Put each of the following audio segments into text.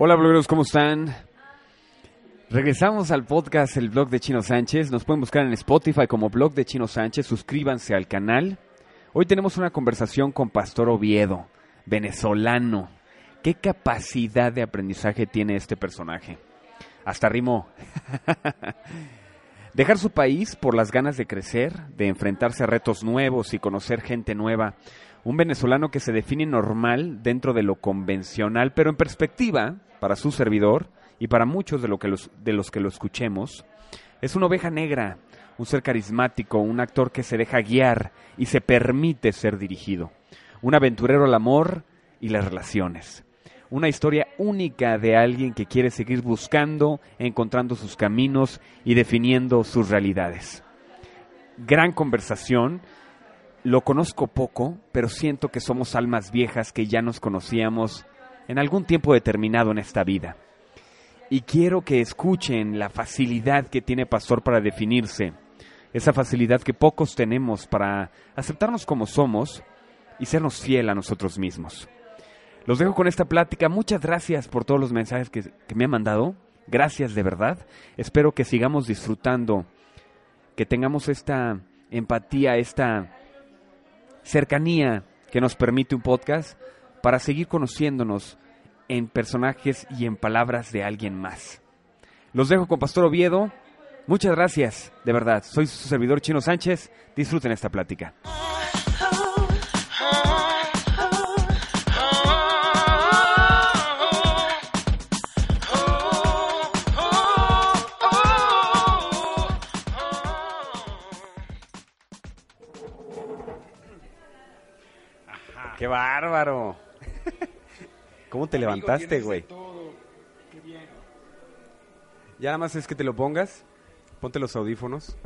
Hola blogueros, ¿cómo están? Regresamos al podcast El Blog de Chino Sánchez. Nos pueden buscar en Spotify como Blog de Chino Sánchez. Suscríbanse al canal. Hoy tenemos una conversación con Pastor Oviedo, venezolano. ¿Qué capacidad de aprendizaje tiene este personaje? Hasta rimó. Dejar su país por las ganas de crecer, de enfrentarse a retos nuevos y conocer gente nueva. Un venezolano que se define normal dentro de lo convencional, pero en perspectiva, para su servidor y para muchos de, lo que los, de los que lo escuchemos, es una oveja negra, un ser carismático, un actor que se deja guiar y se permite ser dirigido, un aventurero al amor y las relaciones. Una historia única de alguien que quiere seguir buscando, encontrando sus caminos y definiendo sus realidades. Gran conversación. Lo conozco poco, pero siento que somos almas viejas que ya nos conocíamos en algún tiempo determinado en esta vida. Y quiero que escuchen la facilidad que tiene Pastor para definirse, esa facilidad que pocos tenemos para aceptarnos como somos y sernos fiel a nosotros mismos. Los dejo con esta plática. Muchas gracias por todos los mensajes que, que, me han mandado. Gracias de verdad. Espero que sigamos disfrutando, que tengamos esta empatía, esta cercanía que nos permite un podcast para seguir conociéndonos en personajes y en palabras de alguien más. Los dejo con Pastor Oviedo. Muchas gracias, de verdad. Soy su servidor Chino Sánchez. Disfruten esta plática. ¡Qué bárbaro! ¿Cómo te Amigo, levantaste, güey? Ya nada más es que te lo pongas. Ponte los audífonos.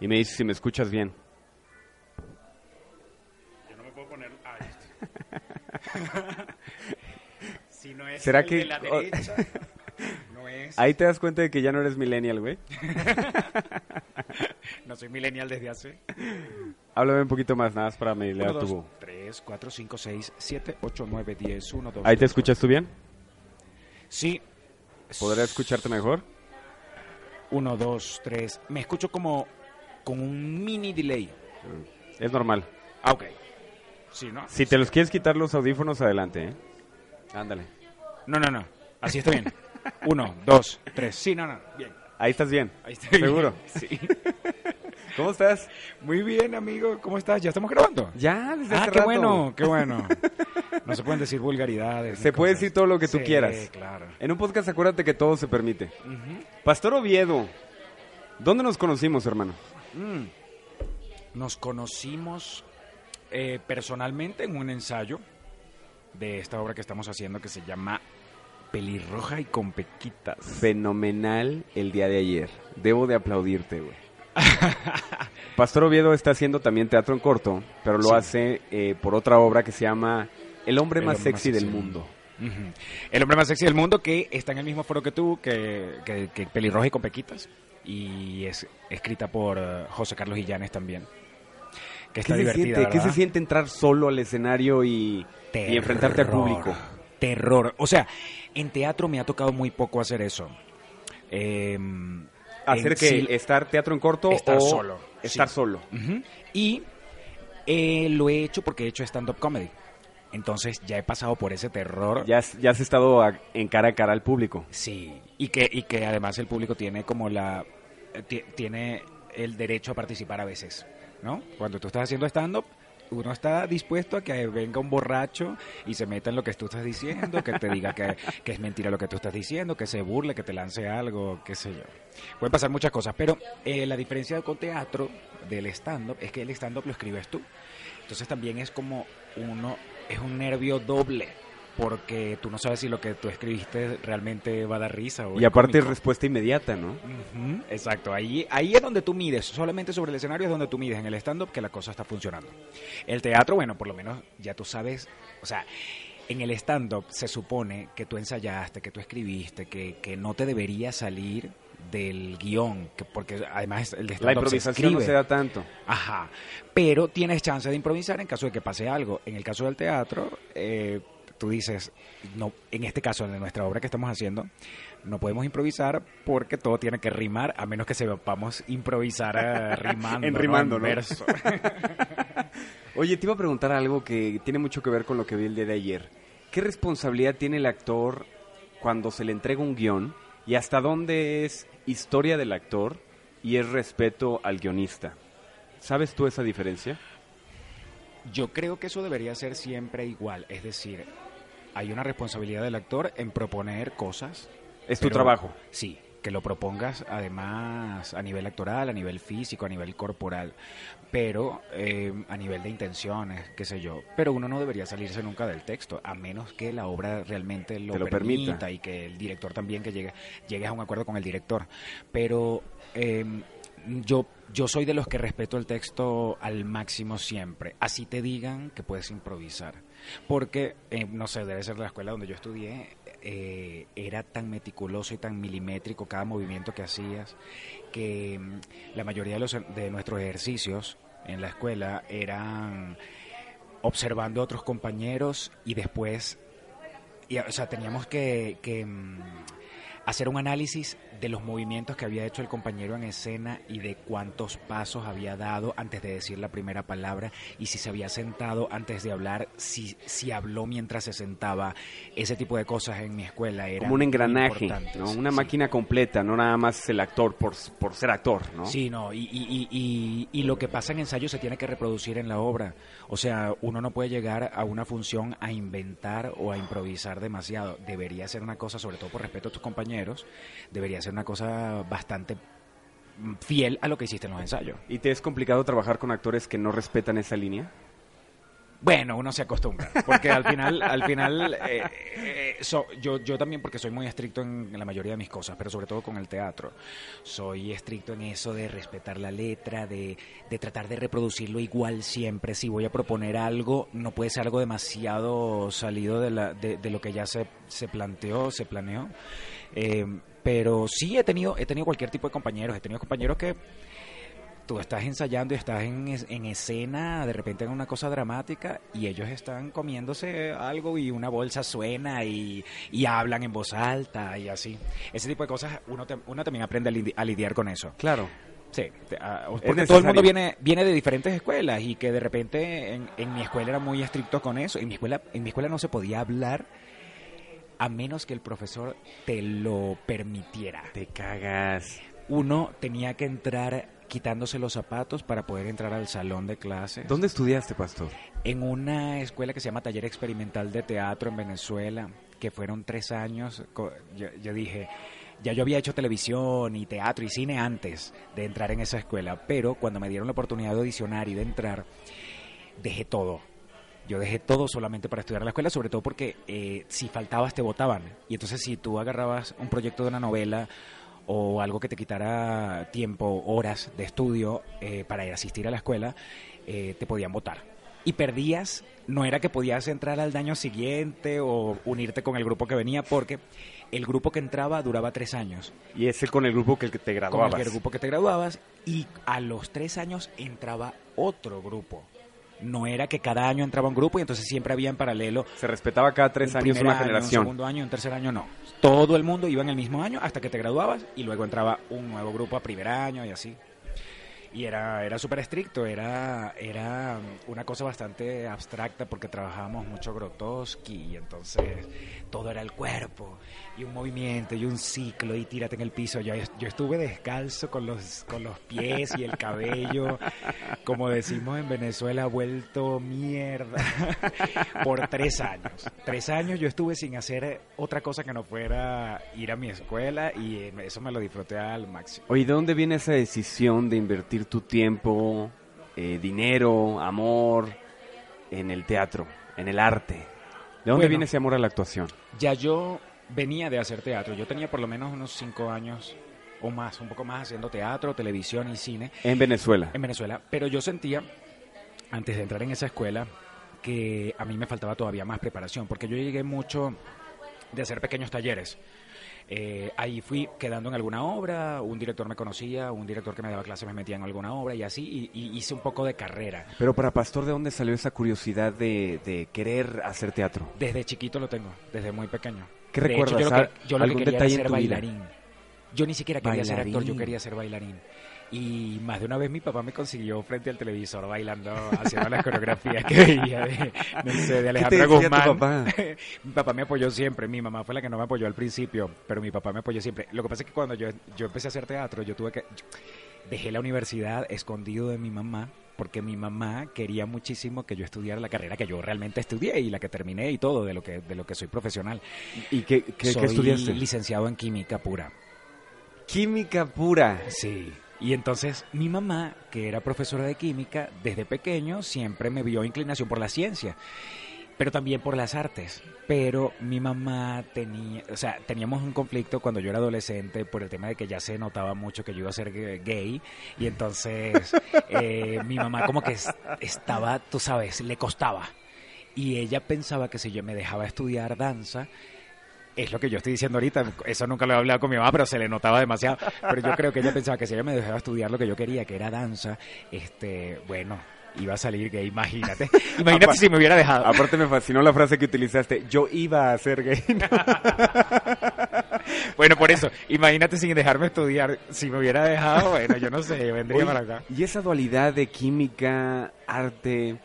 Y me dices si me escuchas bien. Yo no me puedo poner. Ah, si no es ¿Será el que de la derecha, no es. Ahí te das cuenta de que ya no eres millennial, güey. soy millennial desde hace. Háblame un poquito más, nada más para medirle 1, a tu 2, 3, 4, 5, 6, 7, 8, 9, 10, 1, 2. ¿Ahí te escuchas tú bien? Sí. ¿Podría escucharte mejor? 1, 2, 3. Me escucho como con un mini delay. Es normal. Ah, ok. Sí, ¿no? Si te los quieres quitar los audífonos, adelante, ¿eh? Ándale. No, no, no. Así está bien. 1, 2, 3. Sí, no, no. Bien. Ahí estás bien. Ahí está ¿Seguro? Sí. ¿Cómo estás? Muy bien, amigo. ¿Cómo estás? ¿Ya estamos grabando? Ya, desde Ah, hace qué rato. bueno, qué bueno. No se pueden decir vulgaridades. Se puede decir todo lo que tú Sí, quieras. claro. En un podcast acuérdate que todo se permite. Pastor Oviedo, ¿dónde nos conocimos, hermano? Mm. Nos conocimos eh, personalmente en un ensayo de esta obra que estamos haciendo que se llama Pelirroja y con Pequitas. Fenomenal el día de ayer. Debo de aplaudirte, güey. Pastor Oviedo está haciendo también teatro en corto, pero lo Sí. hace eh, por otra obra que se llama El hombre El más hombre sexy más del mundo. El hombre más sexy del mundo que está en el mismo foro que tú, que, que, que Pelirroja y con Pequitas. Y es escrita por eh, José Carlos Illanes también. Que ¿Qué está se, divertida, siente? ¿Qué se siente entrar solo al escenario y, y enfrentarte al público? Terror. O sea, en teatro me ha tocado muy poco hacer eso. Eh, ¿Hacer que sí- estar teatro en corto Estar o solo, estar sí. solo? Y eh, lo he hecho porque he hecho stand-up comedy. Entonces ya he pasado por ese terror. Ya, has- ya has estado a- en cara a cara al público. Sí. Y que, y que además el público tiene como la... eh, ti- tiene el derecho a participar a veces, ¿no? Cuando tú estás haciendo stand-up, uno está dispuesto a que venga un borracho y se meta en lo que tú estás diciendo, que te diga que, que es mentira lo que tú estás diciendo, que se burle, que te lance algo, qué sé yo. Pueden pasar muchas cosas, pero eh, la diferencia con teatro del stand-up es que el stand-up lo escribes tú. Entonces también es como uno, es un nervio doble, porque tú no sabes si lo que tú escribiste realmente va a dar risa o Y aparte es respuesta inmediata, ¿no? Exacto, ahí, ahí es donde tú mides, solamente sobre el escenario es donde tú mides en el stand-up que la cosa está funcionando. El teatro, bueno, por lo menos ya tú sabes, o sea, en el stand-up se supone que tú ensayaste, que tú escribiste, que, que no te debería salir del guion, que porque además el de La stand-up se improvisación no se da tanto. Ajá. Pero tienes chance de improvisar en caso de que pase algo. En el caso del teatro, eh, tú dices, no, en este caso, en nuestra obra que estamos haciendo, no podemos improvisar porque todo tiene que rimar, a menos que sepamos improvisar eh, rimando. En ¿no? rimando, ¿no? verso. Oye, te iba a preguntar algo que tiene mucho que ver con lo que vi el día de ayer. ¿Qué responsabilidad tiene el actor cuando se le entrega un guion y hasta dónde es historia del actor y es respeto al guionista? ¿Sabes tú esa diferencia? Yo creo que eso debería ser siempre igual. Es decir, hay una responsabilidad del actor en proponer cosas. Es tu trabajo. Sí, que lo propongas además a nivel actoral, a nivel físico, a nivel corporal, pero eh, a nivel de intenciones, qué sé yo. Pero uno no debería salirse nunca del texto, a menos que la obra realmente lo, Te lo permita, permita. y que el director también que llegue, llegues a un acuerdo con el director. Pero eh, yo, yo soy de los que respeto el texto al máximo siempre. Así te digan que puedes improvisar. Porque, eh, no sé, debe ser la escuela donde yo estudié, eh, era tan meticuloso y tan milimétrico cada movimiento que hacías que mm, la mayoría de, los, de nuestros ejercicios en la escuela eran observando a otros compañeros y después, o sea, teníamos que, que, mm, hacer un análisis de los movimientos que había hecho el compañero en escena y de cuántos pasos había dado antes de decir la primera palabra y si se había sentado antes de hablar, si, si habló mientras se sentaba. Ese tipo de cosas en mi escuela era Como un engranaje. ¿no? Una Sí. máquina completa, no nada más el actor por, por ser actor, ¿no? Sí, no, y, y, y, y- y lo que pasa en ensayo se tiene que reproducir en la obra. O sea, uno no puede llegar a una función a inventar o a improvisar demasiado. Debería ser una cosa, sobre todo por respeto a tus compañeros, debería ser una cosa bastante fiel a lo que hiciste en los ensayos. ¿Y te es complicado trabajar con actores que no respetan esa línea? Bueno, uno se acostumbra, porque al final, al final, eh, eh, so- yo, yo también porque soy muy estricto en, la mayoría de mis cosas, pero sobre todo con el teatro, soy estricto en eso de respetar la letra, de, de tratar de reproducirlo igual siempre. Si voy a proponer algo, no puede ser algo demasiado salido de, la, de, de lo que ya se, se planteó, se planeó. Eh, pero sí he tenido, he tenido cualquier tipo de compañeros, he tenido compañeros que tú estás ensayando y estás en, en escena, de repente en una cosa dramática, y ellos están comiéndose algo y una bolsa suena y, y hablan en voz alta y así. Ese tipo de cosas, uno, te- uno también aprende a, lidi- a lidiar con eso. Claro. Sí, porque todo el mundo viene, viene de diferentes escuelas y que de repente en, en mi escuela era muy estricto con eso. En mi escuela, en mi escuela no se podía hablar a menos que el profesor te lo permitiera Te cagas. uno tenía que entrar quitándose los zapatos para poder entrar al salón de clases. ¿Dónde estudiaste, pastor? En una escuela que se llama Taller Experimental de Teatro en Venezuela, que fueron tres años. Yo, yo dije, ya yo había hecho televisión y teatro y cine antes de entrar en esa escuela, pero cuando me dieron la oportunidad de audicionar y de entrar, dejé todo. Yo dejé todo solamente para estudiar en la escuela, sobre todo porque eh, si faltabas te votaban. Y entonces si tú agarrabas un proyecto de una novela o algo que te quitara tiempo, horas de estudio eh, para ir a asistir a la escuela, eh, te podían votar. Y perdías, no era que podías entrar al año siguiente o unirte con el grupo que venía, porque el grupo que entraba duraba tres años Y ese con el grupo que, te con graduabas. el grupo que te graduabas y a los tres años entraba otro grupo. No era que cada año entraba un grupo y entonces siempre había en paralelo Se respetaba cada tres un años una año, generación. Un segundo año, un tercer año, no. Todo el mundo iba en el mismo año hasta que te graduabas y luego entraba un nuevo grupo a primer año y así. Y era, era súper estricto, era, era una cosa bastante abstracta porque trabajábamos mucho Grotowski y entonces todo era el cuerpo y un movimiento y un ciclo y tírate en el piso. Yo, yo estuve descalzo con los, con los pies y el cabello, como decimos en Venezuela, vuelto mierda por tres años. Tres años yo estuve sin hacer otra cosa que no fuera ir a mi escuela y eh, eso me lo disfruté al máximo. Oye, ¿de dónde viene esa decisión de invertir tu tiempo, eh, dinero, amor en el teatro, en el arte? ¿De dónde Bueno. viene ese amor a la actuación? Ya yo venía de hacer teatro, yo tenía por lo menos unos cinco años o más, un poco más haciendo teatro, televisión y cine En Venezuela. en Venezuela, pero yo sentía, antes de entrar en esa escuela, que a mí me faltaba todavía más preparación, porque yo llegué mucho de hacer pequeños talleres. Eh, ahí fui quedando en alguna obra, un director me conocía, un director que me daba clases me metía en alguna obra y así, y, y hice un poco de carrera. Pero para Pastor, ¿de dónde salió esa curiosidad de, de querer hacer teatro? Desde chiquito lo tengo, desde muy pequeño. ¿Qué De hecho, yo lo que, yo lo que ¿Algún quería era ser tu vida? bailarín. Yo ni siquiera quería ser actor, yo Bailarín. quería ser bailarín. Y más de una vez mi papá me consiguió frente al televisor bailando, haciendo las coreografías que veía de, no sé, de ¿Qué Alejandra Guzmán. papá? mi papá me apoyó siempre, mi mamá fue la que no me apoyó al principio, pero mi papá me apoyó siempre. Lo que pasa es que cuando yo, yo empecé a hacer teatro, yo tuve que... dejé la universidad escondido de mi mamá porque mi mamá quería muchísimo que yo estudiara la carrera que yo realmente estudié y la que terminé y todo de lo que de lo que soy profesional. ¿Y qué, qué- qué Soy estudiaste? licenciado en química pura. Química pura. Sí. Y entonces mi mamá, que era profesora de química, desde pequeño siempre me vio inclinación por la ciencia, pero también por las artes. Pero mi mamá tenía, o sea, teníamos un conflicto cuando yo era adolescente por el tema de que ya se notaba mucho que yo iba a ser gay y entonces eh, mi mamá como que es- estaba, tú sabes, le costaba. Y ella pensaba que si yo me dejaba estudiar danza, es lo que yo estoy diciendo ahorita, eso nunca lo he hablado con mi mamá, pero se le notaba demasiado. Pero yo creo que ella pensaba que si ella me dejaba estudiar lo que yo quería, que era danza, este, bueno, iba a salir gay, imagínate. Imagínate si me hubiera dejado. Aparte me fascinó la frase que utilizaste. Yo iba a ser gay. Bueno, por eso, imagínate sin dejarme estudiar, si me hubiera dejado, bueno, yo no sé, vendría Oye, para acá. Y esa dualidad de química, arte,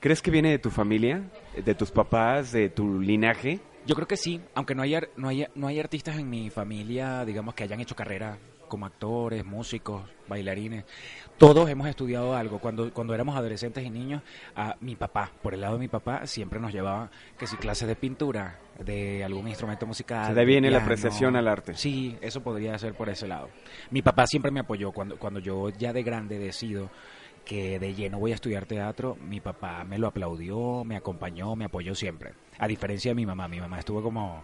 ¿crees que viene de tu familia? ¿De tus papás? ¿De tu linaje? Yo creo que sí, aunque no hay, no hay, no hay artistas en mi familia, digamos, que hayan hecho carrera como actores, músicos, bailarines. Todos hemos estudiado algo. Cuando, cuando éramos adolescentes y niños, a mi papá, por el lado de mi papá, siempre nos llevaba que si clases de pintura, de algún instrumento musical. Se de la piano. apreciación al arte. Sí, eso podría ser por ese lado. Mi papá siempre me apoyó. Cuando, cuando yo ya de grande decido que de lleno voy a estudiar teatro, mi papá me lo aplaudió, me acompañó, me apoyó siempre. A diferencia de mi mamá, mi mamá estuvo como,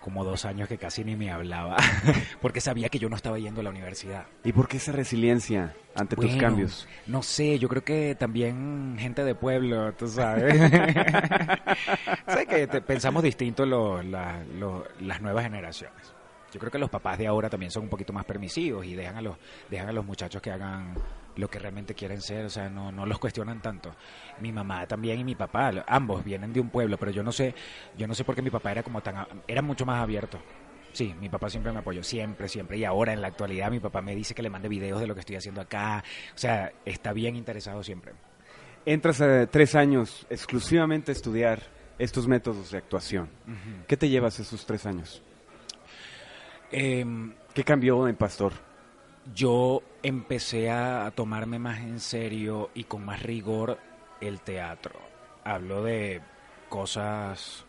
como dos años que casi ni me hablaba, porque sabía que yo no estaba yendo a la universidad. ¿Y por qué esa resiliencia ante tus cambios? No sé, yo creo que también gente de pueblo, tú sabes. sé que te- pensamos distinto lo- la- lo- las nuevas generaciones. Yo creo que los papás de ahora también son un poquito más permisivos y dejan a los, dejan a los muchachos que hagan lo que realmente quieren ser, o sea, no, no los cuestionan tanto. Mi mamá también y mi papá, ambos vienen de un pueblo, pero yo no sé, yo no sé por qué mi papá era como tan, era mucho más abierto. Sí, mi papá siempre me apoyó, siempre, siempre. Y ahora en la actualidad mi papá me dice que le mande videos de lo que estoy haciendo acá. O sea, está bien interesado siempre. Entras a tres años exclusivamente a estudiar estos métodos de actuación. ¿Qué te llevas esos tres años? Em, ¿Qué cambió en Pastor? Yo empecé a tomarme más en serio y con más rigor el teatro. Hablo de cosas...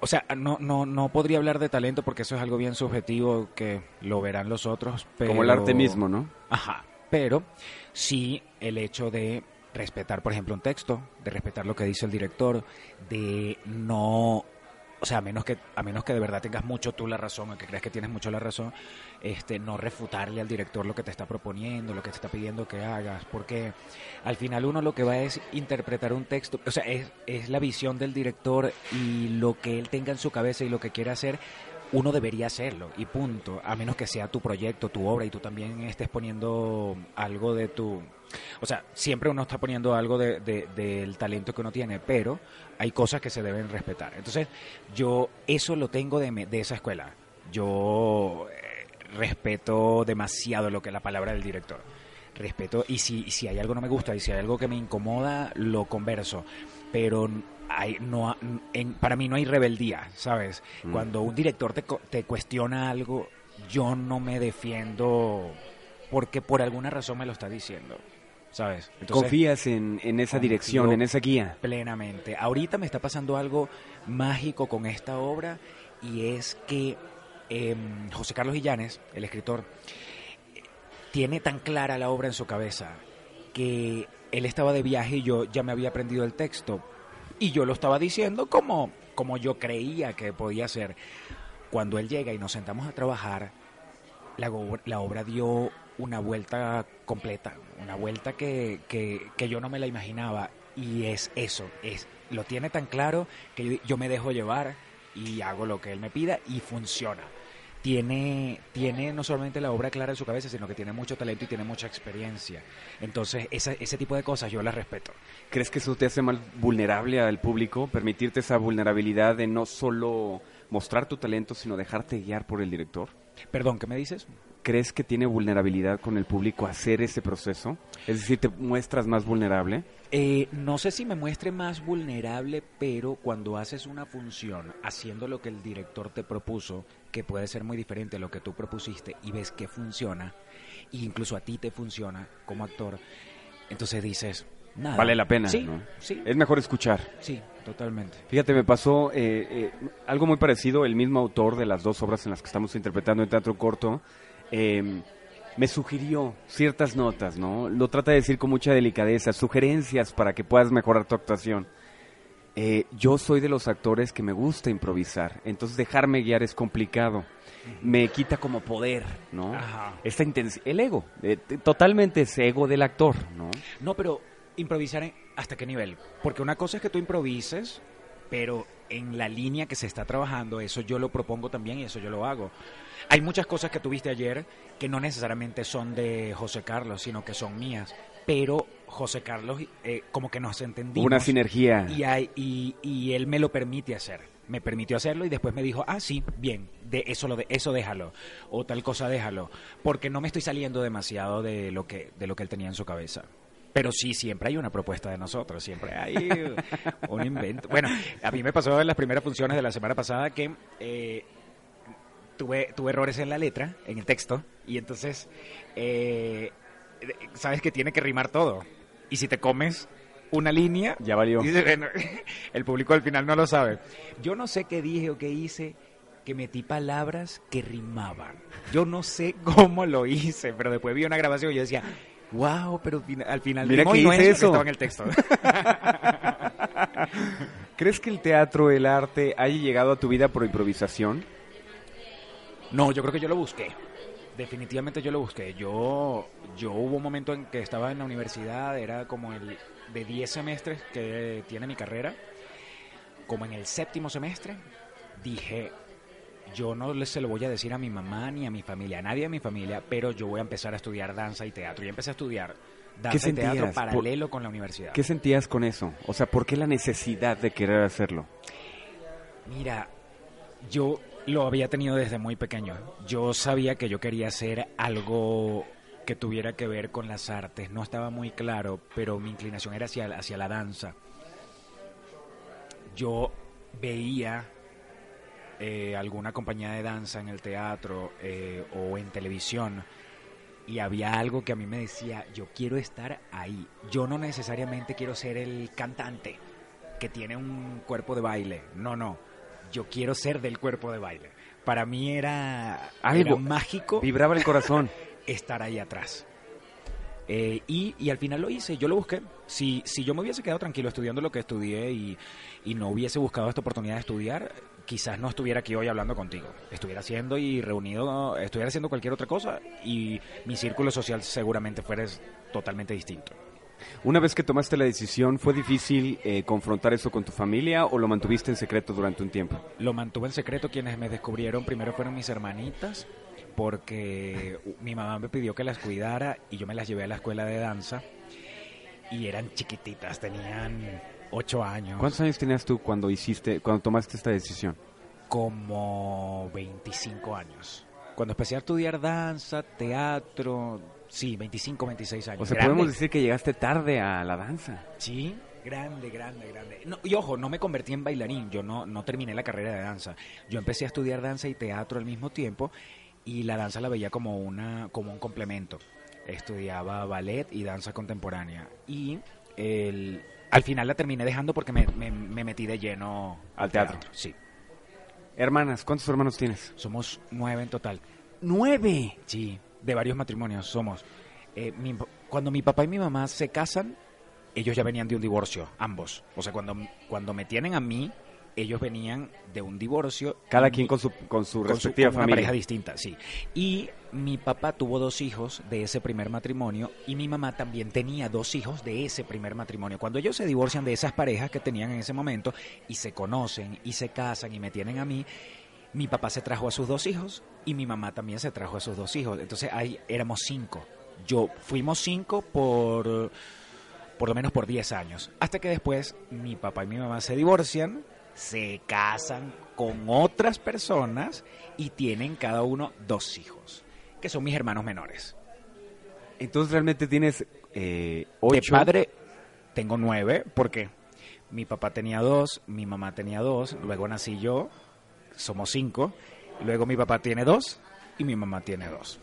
O sea, no, no, no podría hablar de talento porque eso es algo bien subjetivo que lo verán los otros. Pero... Como el arte mismo, ¿no? Ajá, pero sí el hecho de respetar, por ejemplo, un texto, de respetar lo que dice el director, de no, o sea, a menos que a menos que de verdad tengas mucho tú la razón, o que creas que tienes mucho la razón, este, no refutarle al director lo que te está proponiendo, lo que te está pidiendo que hagas, porque al final uno lo que va es interpretar un texto, o sea, es, es la visión del director y lo que él tenga en su cabeza y lo que quiera hacer uno debería hacerlo y punto, a menos que sea tu proyecto, tu obra y tú también estés poniendo algo de tu... O sea, siempre uno está poniendo algo de, de- del talento que uno tiene, pero hay cosas que se deben respetar. Entonces, yo eso lo tengo de, de esa escuela. Yo eh, respeto demasiado lo que la palabra del director. Respeto, y si, si hay algo no me gusta y si hay algo que me incomoda, lo converso. Pero hay, no, en- para mí no hay rebeldía, ¿sabes? Mm. Cuando un director te, te cuestiona algo, yo no me defiendo porque por alguna razón me lo está diciendo, ¿sabes? Entonces, ¿Confías en, en esa dirección, en esa guía? Plenamente. Ahorita me está pasando algo mágico con esta obra y es que em, José Carlos Illanes, el escritor, tiene tan clara la obra en su cabeza que él estaba de viaje y yo ya me había aprendido el texto y yo lo estaba diciendo como, como yo creía que podía ser. Cuando él llega y nos sentamos a trabajar, la, la obra dio una vuelta completa, una vuelta que, que, que yo no me la imaginaba y es eso, es lo tiene tan claro que yo, yo me dejo llevar y hago lo que él me pida y funciona. Tiene, tiene no solamente la obra clara en su cabeza, sino que tiene mucho talento y tiene mucha experiencia. Entonces, esa, ese tipo de cosas yo las respeto. ¿Crees que eso te hace más vulnerable al público? Permitirte esa vulnerabilidad de no solo mostrar tu talento, sino dejarte guiar por el director. Perdón, ¿qué me dices? ¿Crees que tiene vulnerabilidad con el público hacer ese proceso? Es decir, ¿te muestras más vulnerable? Eh, no sé si me muestre más vulnerable, pero cuando haces una función haciendo lo que el director te propuso, que puede ser muy diferente a lo que tú propusiste y ves que funciona, e incluso a ti te funciona como actor, entonces dices, nada. Vale la pena, Sí, ¿no? sí, Es mejor escuchar. sí, totalmente. Fíjate, me pasó eh, eh, algo muy parecido, el mismo autor de las dos obras en las que estamos interpretando en teatro corto, eh, me sugirió ciertas notas, ¿no? Lo trata de decir con mucha delicadeza, sugerencias para que puedas mejorar tu actuación. Eh, yo soy de los actores que me gusta improvisar, entonces dejarme guiar es complicado. Me quita como poder, ¿no? Ajá. Esta el ego, eh, totalmente ese ego del actor, ¿no? No, pero improvisar hasta qué nivel? Porque una cosa es que tú improvises, pero en la línea que se está trabajando, eso yo lo propongo también y eso yo lo hago. Hay muchas cosas que tuviste ayer que no necesariamente son de José Carlos, sino que son mías. Pero José Carlos, eh, como que nos entendimos. Una sinergia. Y, hay- y, y él me lo permite hacer. Me permitió hacerlo y después me dijo, ah, sí, bien, de eso, lo de, eso déjalo. O tal cosa déjalo. Porque no me estoy saliendo demasiado de lo, que, de lo que él tenía en su cabeza. Pero sí, siempre hay una propuesta de nosotros, siempre hay un invento. Bueno, a mí me pasó en las primeras funciones de la semana pasada que eh, tuve, tuve errores en la letra, en el texto, y entonces, eh, sabes que tiene que rimar todo. Y si te comes una línea, Ya valió. el público al final no lo sabe. Yo no sé qué dije o qué hice, que metí palabras que rimaban. Yo no sé cómo lo hice, pero después vi una grabación y yo decía, wow, pero al final Mira que no es lo eso. que estaba en el texto. ¿Crees que el teatro, el arte, haya llegado a tu vida por improvisación? No, yo creo que yo lo busqué. Definitivamente yo lo busqué. Yo, yo hubo un momento en que estaba en la universidad, era como el de 10 semestres que tiene mi carrera. Como en el séptimo semestre, dije, yo no se lo voy a decir a mi mamá ni a mi familia, a nadie de mi familia, pero yo voy a empezar a estudiar danza y teatro. Y empecé a estudiar danza y teatro? Por- paralelo con la universidad. ¿Qué sentías con eso? O sea, ¿por qué la necesidad de querer hacerlo? Mira, yo lo había tenido desde muy pequeño. Yo sabía que yo quería hacer algo que tuviera que ver con las artes. No estaba muy claro, pero mi inclinación era hacia, hacia la danza. Yo veía eh, alguna compañía de danza en el teatro eh, o en televisión y había algo que a mí me decía, yo quiero estar ahí. Yo no necesariamente quiero ser el cantante que tiene un cuerpo de baile. No, no. Yo quiero ser del cuerpo de baile. Para mí era Algo. era mágico Vibraba el corazón. estar ahí atrás. Eh, y, y al final lo hice, yo lo busqué. Si, si yo me hubiese quedado tranquilo estudiando lo que estudié y, y no hubiese buscado esta oportunidad de estudiar, quizás no estuviera aquí hoy hablando contigo. Estuviera haciendo y reunido, estuviera haciendo cualquier otra cosa y mi círculo social seguramente fuera totalmente distinto. Una vez que tomaste la decisión, ¿fue difícil eh, confrontar eso con tu familia o lo mantuviste en secreto durante un tiempo? Lo mantuve en secreto. Quienes me descubrieron primero fueron mis hermanitas, porque mi mamá me pidió que las cuidara y yo me las llevé a la escuela de danza. Y eran chiquititas, tenían ocho años. ¿Cuántos años tenías tú cuando hiciste, cuando tomaste esta decisión? Como 25 años. Cuando empecé a estudiar danza, teatro, sí, 25, 26 años. O sea, Grande. podemos decir que llegaste tarde a la danza. Sí, grande, grande, grande. No, y ojo, no me convertí en bailarín, yo no, no terminé la carrera de danza. Yo empecé a estudiar danza y teatro al mismo tiempo y la danza la veía como, una, como un complemento. Estudiaba ballet y danza contemporánea. Y el, al final la terminé dejando porque me, me- me metí de lleno Al teatro. Sí, Hermanas, ¿cuántos hermanos tienes? somos nueve en total. ¡Nueve! Sí, de varios matrimonios somos. Eh, mi- cuando mi papá y mi mamá se casan, ellos ya venían de un divorcio, ambos. O sea, cuando, cuando me tienen a mí, ellos venían de un divorcio. Cada quien con su, con su con su- respectiva con una familia. pareja distinta, sí. Y mi papá tuvo dos hijos de ese primer matrimonio y mi mamá también tenía dos hijos de ese primer matrimonio. Cuando ellos se divorcian de esas parejas que tenían en ese momento y se conocen y se casan y me tienen a mí, mi papá se trajo a sus dos hijos y mi mamá también se trajo a sus dos hijos. Entonces ahí éramos cinco. Yo fuimos cinco por por lo menos por 10 años. Hasta que después mi papá y mi mamá se divorcian, se casan con otras personas y tienen cada uno dos hijos, que son mis hermanos menores. Entonces realmente tienes eh, ocho. De padre tengo nueve, porque mi papá tenía dos, mi mamá tenía dos, luego nací yo, somos cinco, luego mi papá tiene dos y mi mamá tiene dos.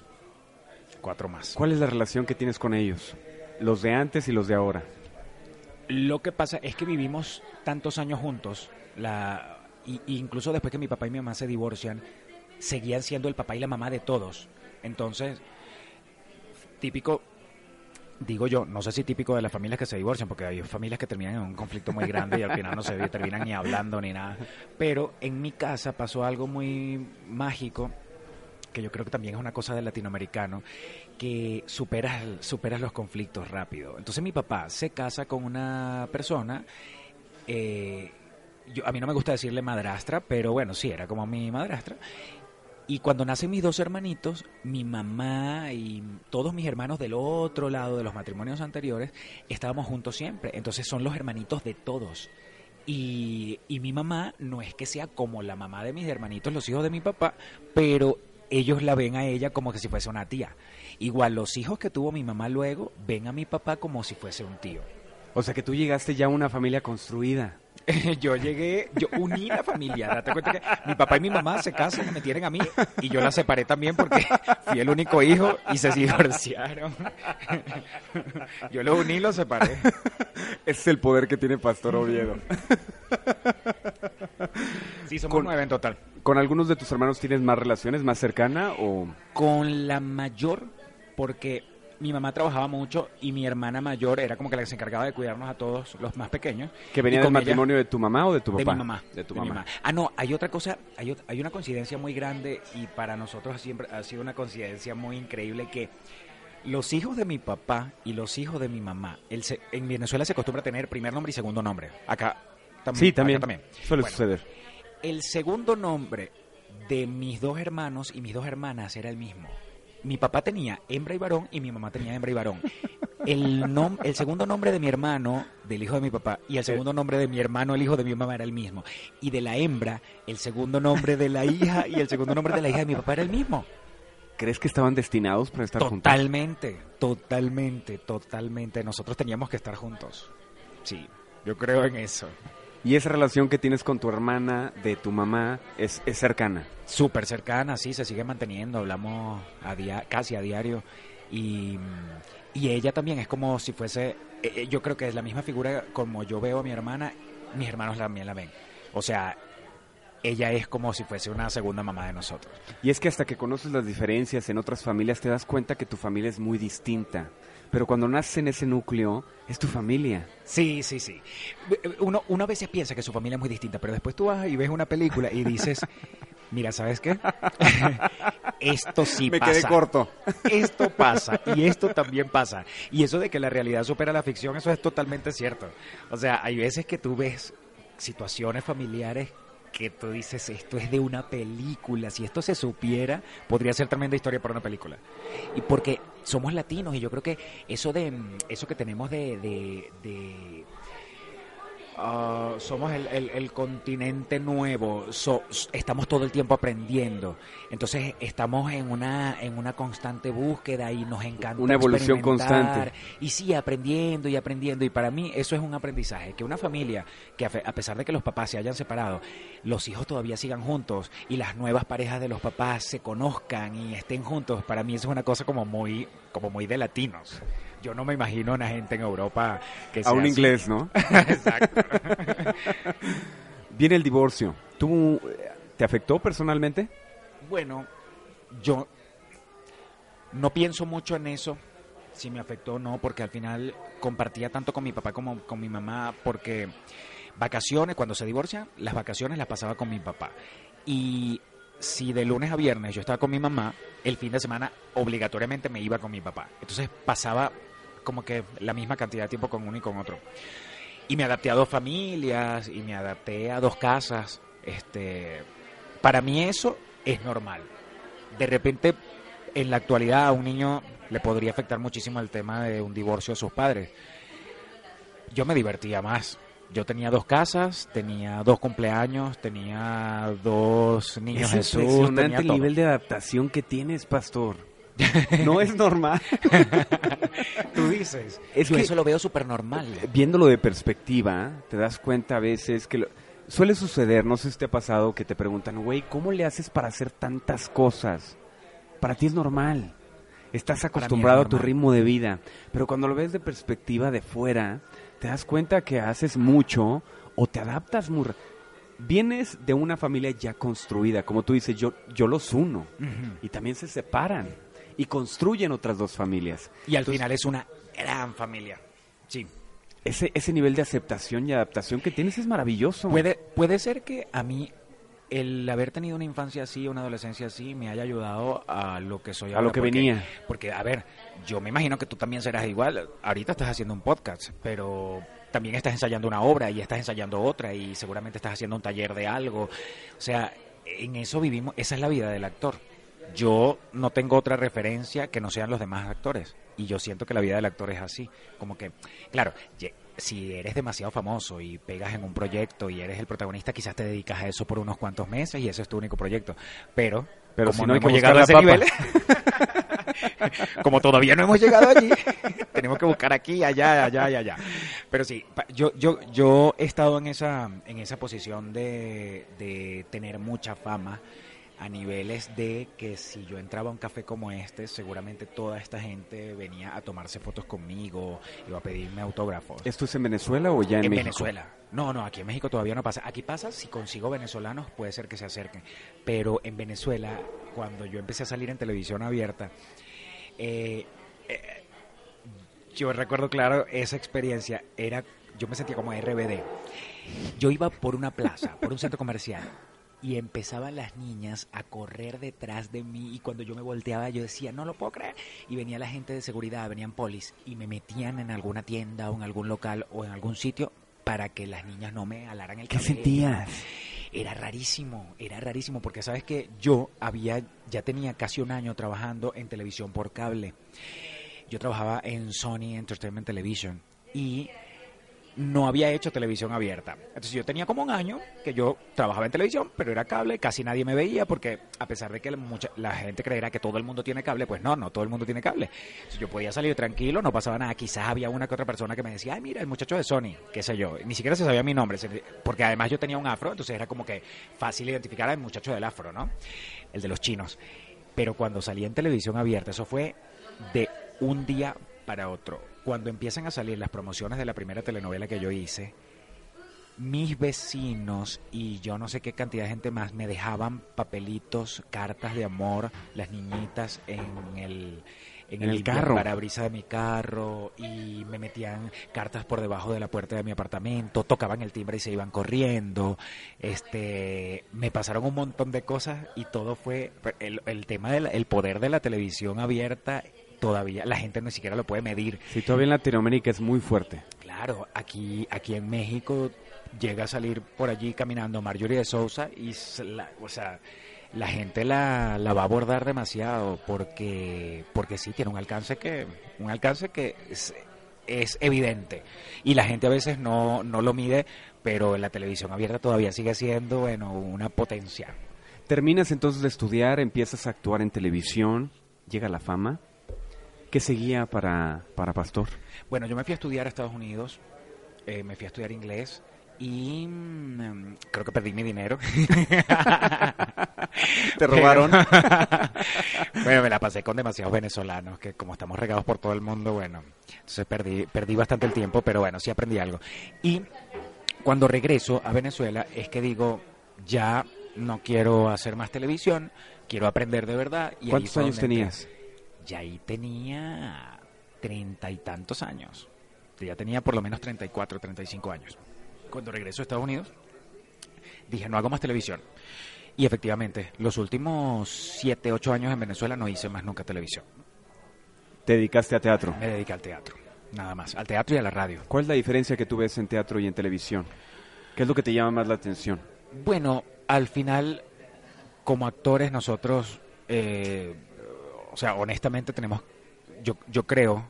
Cuatro más. ¿Cuál es la relación que tienes con ellos? Los de antes y los de ahora. Lo que pasa es que vivimos tantos años juntos, la, y, incluso después que mi papá y mi mamá se divorcian, seguían siendo el papá y la mamá de todos. Entonces, típico, digo yo, no sé si típico de las familias que se divorcian, porque hay familias que terminan en un conflicto muy grande y al final no se terminan ni hablando ni nada. Pero en mi casa pasó algo muy mágico que yo creo que también es una cosa del latinoamericano, que superas, superas los conflictos rápido. Entonces mi papá se casa con una persona, eh, yo, a mí no me gusta decirle madrastra, pero bueno, sí, era como mi madrastra. Y cuando nacen mis dos hermanitos, mi mamá y todos mis hermanos del otro lado de los matrimonios anteriores estábamos juntos siempre. Entonces son los hermanitos de todos. Y, y, mi mamá no es que sea como la mamá de mis hermanitos, los hijos de mi papá, pero ellos la ven a ella como que si fuese una tía. Igual los hijos que tuvo mi mamá luego ven a mi papá como si fuese un tío. O sea que tú llegaste ya a una familia construida. yo llegué, yo uní la familia. Date cuenta que mi papá y mi mamá se casan me tienen a mí. Y yo la separé también porque fui el único hijo y se divorciaron. yo lo uní y lo separé. Es el poder que tiene Pastor Oviedo. Sí, somos nueve en total. ¿Con algunos de tus hermanos tienes más relaciones, más cercana o...? Con la mayor, porque mi mamá trabajaba mucho y mi hermana mayor era como que la que se encargaba de cuidarnos a todos los más pequeños. ¿Que venía del matrimonio de tu mamá o de tu papá? De mi mamá. De tu mamá. Ah, no, hay otra cosa, hay, hay una coincidencia muy grande y para nosotros siempre ha sido una coincidencia muy increíble que los hijos de mi papá y los hijos de mi mamá, el en Venezuela se acostumbra tener primer nombre y segundo nombre. Acá. Sí, también. también. Suele suceder. El segundo nombre de mis dos hermanos y mis dos hermanas era el mismo. Mi papá tenía hembra y varón y mi mamá tenía hembra y varón. El, el segundo nombre de mi hermano, del hijo de mi papá, y el segundo nombre de mi hermano, el hijo de mi mamá, era el mismo. Y de la hembra, el segundo nombre de la hija y el segundo nombre de la hija de mi papá era el mismo. ¿Crees que estaban destinados para estar juntos? Totalmente, totalmente, totalmente. Nosotros teníamos que estar juntos. Sí, yo creo en eso. Y esa relación que tienes con tu hermana, de tu mamá, es, es cercana. Súper cercana, sí, se sigue manteniendo, hablamos a casi a diario. Y, y, ella también es como si fuese, eh, eh, yo creo que es la misma figura como yo veo a mi hermana, mis hermanos también la ven. O sea, ella es como si fuese una segunda mamá de nosotros. Y es que hasta que conoces las diferencias en otras familias te das cuenta que tu familia es muy distinta pero cuando naces en ese núcleo, es tu familia. Sí, sí, sí. Uno, uno a veces piensa que su familia es muy distinta, pero después tú vas y ves una película y dices, mira, ¿sabes qué? esto sí pasa. Me quedé corto. Esto pasa y esto también pasa. Y eso de que la realidad supera la ficción, eso es totalmente cierto. O sea, hay veces que tú ves situaciones familiares que tú dices, esto es de una película, si esto se supiera, podría ser tremenda historia para una película. Y porque somos latinos y yo creo que eso de eso que tenemos de, de Ah, somos el, continente nuevo, estamos todo el tiempo aprendiendo, entonces estamos en una en una constante búsqueda y nos encanta una evolución constante. Y sí aprendiendo y aprendiendo. Y para mí eso es un aprendizaje que una familia que a pesar de que los papás se hayan separado, los hijos todavía sigan juntos y las nuevas parejas de los papás se conozcan y estén juntos, para mí eso es una cosa como muy como muy de latinos yo no me imagino a una gente en Europa que sea A un inglés, ¿no? Exacto. Viene el divorcio. ¿Tú eh, te afectó personalmente? Bueno, yo no pienso mucho en eso, si me afectó o no, porque al final compartía tanto con mi papá como con mi mamá, porque vacaciones, cuando se divorcian, las vacaciones las pasaba con mi papá. Y si de lunes a viernes yo estaba con mi mamá, el fin de semana obligatoriamente me iba con mi papá. Entonces pasaba como que la misma cantidad de tiempo con uno y con otro. Y me adapté a dos familias y me adapté a dos casas. Este, para mí eso es normal. De repente, en la actualidad a un niño le podría afectar muchísimo el tema de un divorcio de sus padres. Yo me divertía más. Yo tenía dos casas, tenía dos cumpleaños, tenía dos niños Es Jesús, impresionante tenía el todo. nivel de adaptación que tienes, pastor. No es normal. Tú dices. Es Yo que- eso lo veo súper normal. Viéndolo de perspectiva, te das cuenta a veces que lo- suele suceder, no sé si te ha pasado, que te preguntan, güey, ¿cómo le haces para hacer tantas cosas? Para ti es normal. Estás acostumbrado a tu ritmo de vida. Pero cuando lo ves de perspectiva de fuera, te das cuenta que haces mucho o te adaptas muy... Vienes de una familia ya construida, como tú dices, yo, yo los uno. Y también se separan y construyen otras dos familias. Y al final es una gran familia. Sí. Ese, ese nivel de aceptación y adaptación que tienes es maravilloso. Puede, puede ser que a mí el haber tenido una infancia así, una adolescencia así, me haya ayudado a lo que soy A ahora. lo que porque- venía. Porque, a ver, yo me imagino que tú también serás igual. Ahorita estás haciendo un podcast, pero también estás ensayando una obra y estás ensayando otra y seguramente estás haciendo un taller de algo. O sea, en eso vivimos, esa es la vida del actor. Yo no tengo otra referencia que no sean los demás actores. Y yo siento que la vida del actor es así. Como que, claro, si eres demasiado famoso y pegas en un proyecto y eres el protagonista, quizás te dedicas a eso por unos cuantos meses y ese es tu único proyecto. Pero, Pero como si no, hemos llegado a ese papa. nivel, como todavía no hemos llegado allí, tenemos que buscar aquí, allá, allá y allá. Pero sí, yo, yo, yo he estado en esa, en esa posición de, de tener mucha fama a niveles de que si yo entraba a un café como este, seguramente toda esta gente venía a tomarse fotos conmigo, iba a pedirme autógrafos. ¿Esto es en Venezuela o ya en, En México? Venezuela. No, no, aquí en México todavía no pasa. Aquí pasa, si consigo venezolanos, puede ser que se acerquen. Pero en Venezuela, cuando yo empecé a salir en televisión abierta, eh, eh, yo recuerdo claro esa experiencia. Era, yo me sentía como RBD. Yo iba por una plaza, por un centro comercial. Y empezaban las niñas a correr detrás de mí y cuando yo me volteaba yo decía, no lo puedo creer. Y venía la gente de seguridad, venían polis y me metían en alguna tienda o en algún local o en algún sitio para que las niñas no me alaran el ¿Qué cabello. sentías? Era rarísimo, era rarísimo, porque sabes que yo había, ya tenía casi un año trabajando en televisión por cable. Yo trabajaba en Sony Entertainment Television y no había hecho televisión abierta. Entonces yo tenía como un año que yo trabajaba en televisión, pero era cable, casi nadie me veía porque a pesar de que mucha, la gente creerá que todo el mundo tiene cable, pues no, no todo el mundo tiene cable. Entonces yo podía salir tranquilo, no pasaba nada. Quizás había una que otra persona que me decía, ay, mira, el muchacho de Sony, qué sé yo. Ni siquiera se sabía mi nombre, porque además yo tenía un afro, entonces era como que fácil identificar al muchacho del afro, ¿no? El de los chinos. Pero cuando salí en televisión abierta, eso fue de un día para otro. Cuando empiezan a salir las promociones de la primera telenovela que yo hice, mis vecinos y yo no sé qué cantidad de gente más me dejaban papelitos, cartas de amor, las niñitas en el En el carro. parabrisas de mi carro y me metían cartas por debajo de la puerta de mi apartamento, tocaban el timbre y se iban corriendo. Este, me pasaron un montón de cosas y todo fue el, el tema del el poder de la televisión abierta todavía la gente ni siquiera lo puede medir. Sí, todavía en Latinoamérica es muy fuerte. Claro, aquí, aquí en México llega a salir por allí caminando Marjorie de Sousa y la, o sea, la gente la, la va a abordar demasiado porque, porque sí tiene un alcance que, un alcance que es, es evidente y la gente a veces no, no lo mide, pero la televisión abierta todavía sigue siendo bueno, una potencia. Terminas entonces de estudiar, empiezas a actuar en televisión, llega la fama. ¿Qué seguía para, para Pastor? Bueno, yo me fui a estudiar a Estados Unidos, eh, me fui a estudiar inglés y mm, creo que perdí mi dinero. ¿Te robaron? bueno, me la pasé con demasiados venezolanos que como estamos regados por todo el mundo, bueno, entonces perdí, perdí bastante el tiempo, pero bueno, sí aprendí algo. Y cuando regreso a Venezuela es que digo, ya no quiero hacer más televisión, quiero aprender de verdad. Y ¿Cuántos años tenías? Ya ahí tenía treinta y tantos años. Ya tenía por lo menos 34, 35 años. Cuando regreso a Estados Unidos, dije, no hago más televisión. Y efectivamente, los últimos 7, 8 años en Venezuela no hice más nunca televisión. ¿Te dedicaste a teatro? Me dediqué al teatro, nada más, al teatro y a la radio. ¿Cuál es la diferencia que tú ves en teatro y en televisión? ¿Qué es lo que te llama más la atención? Bueno, al final, como actores nosotros, eh, o sea, honestamente tenemos, yo, yo creo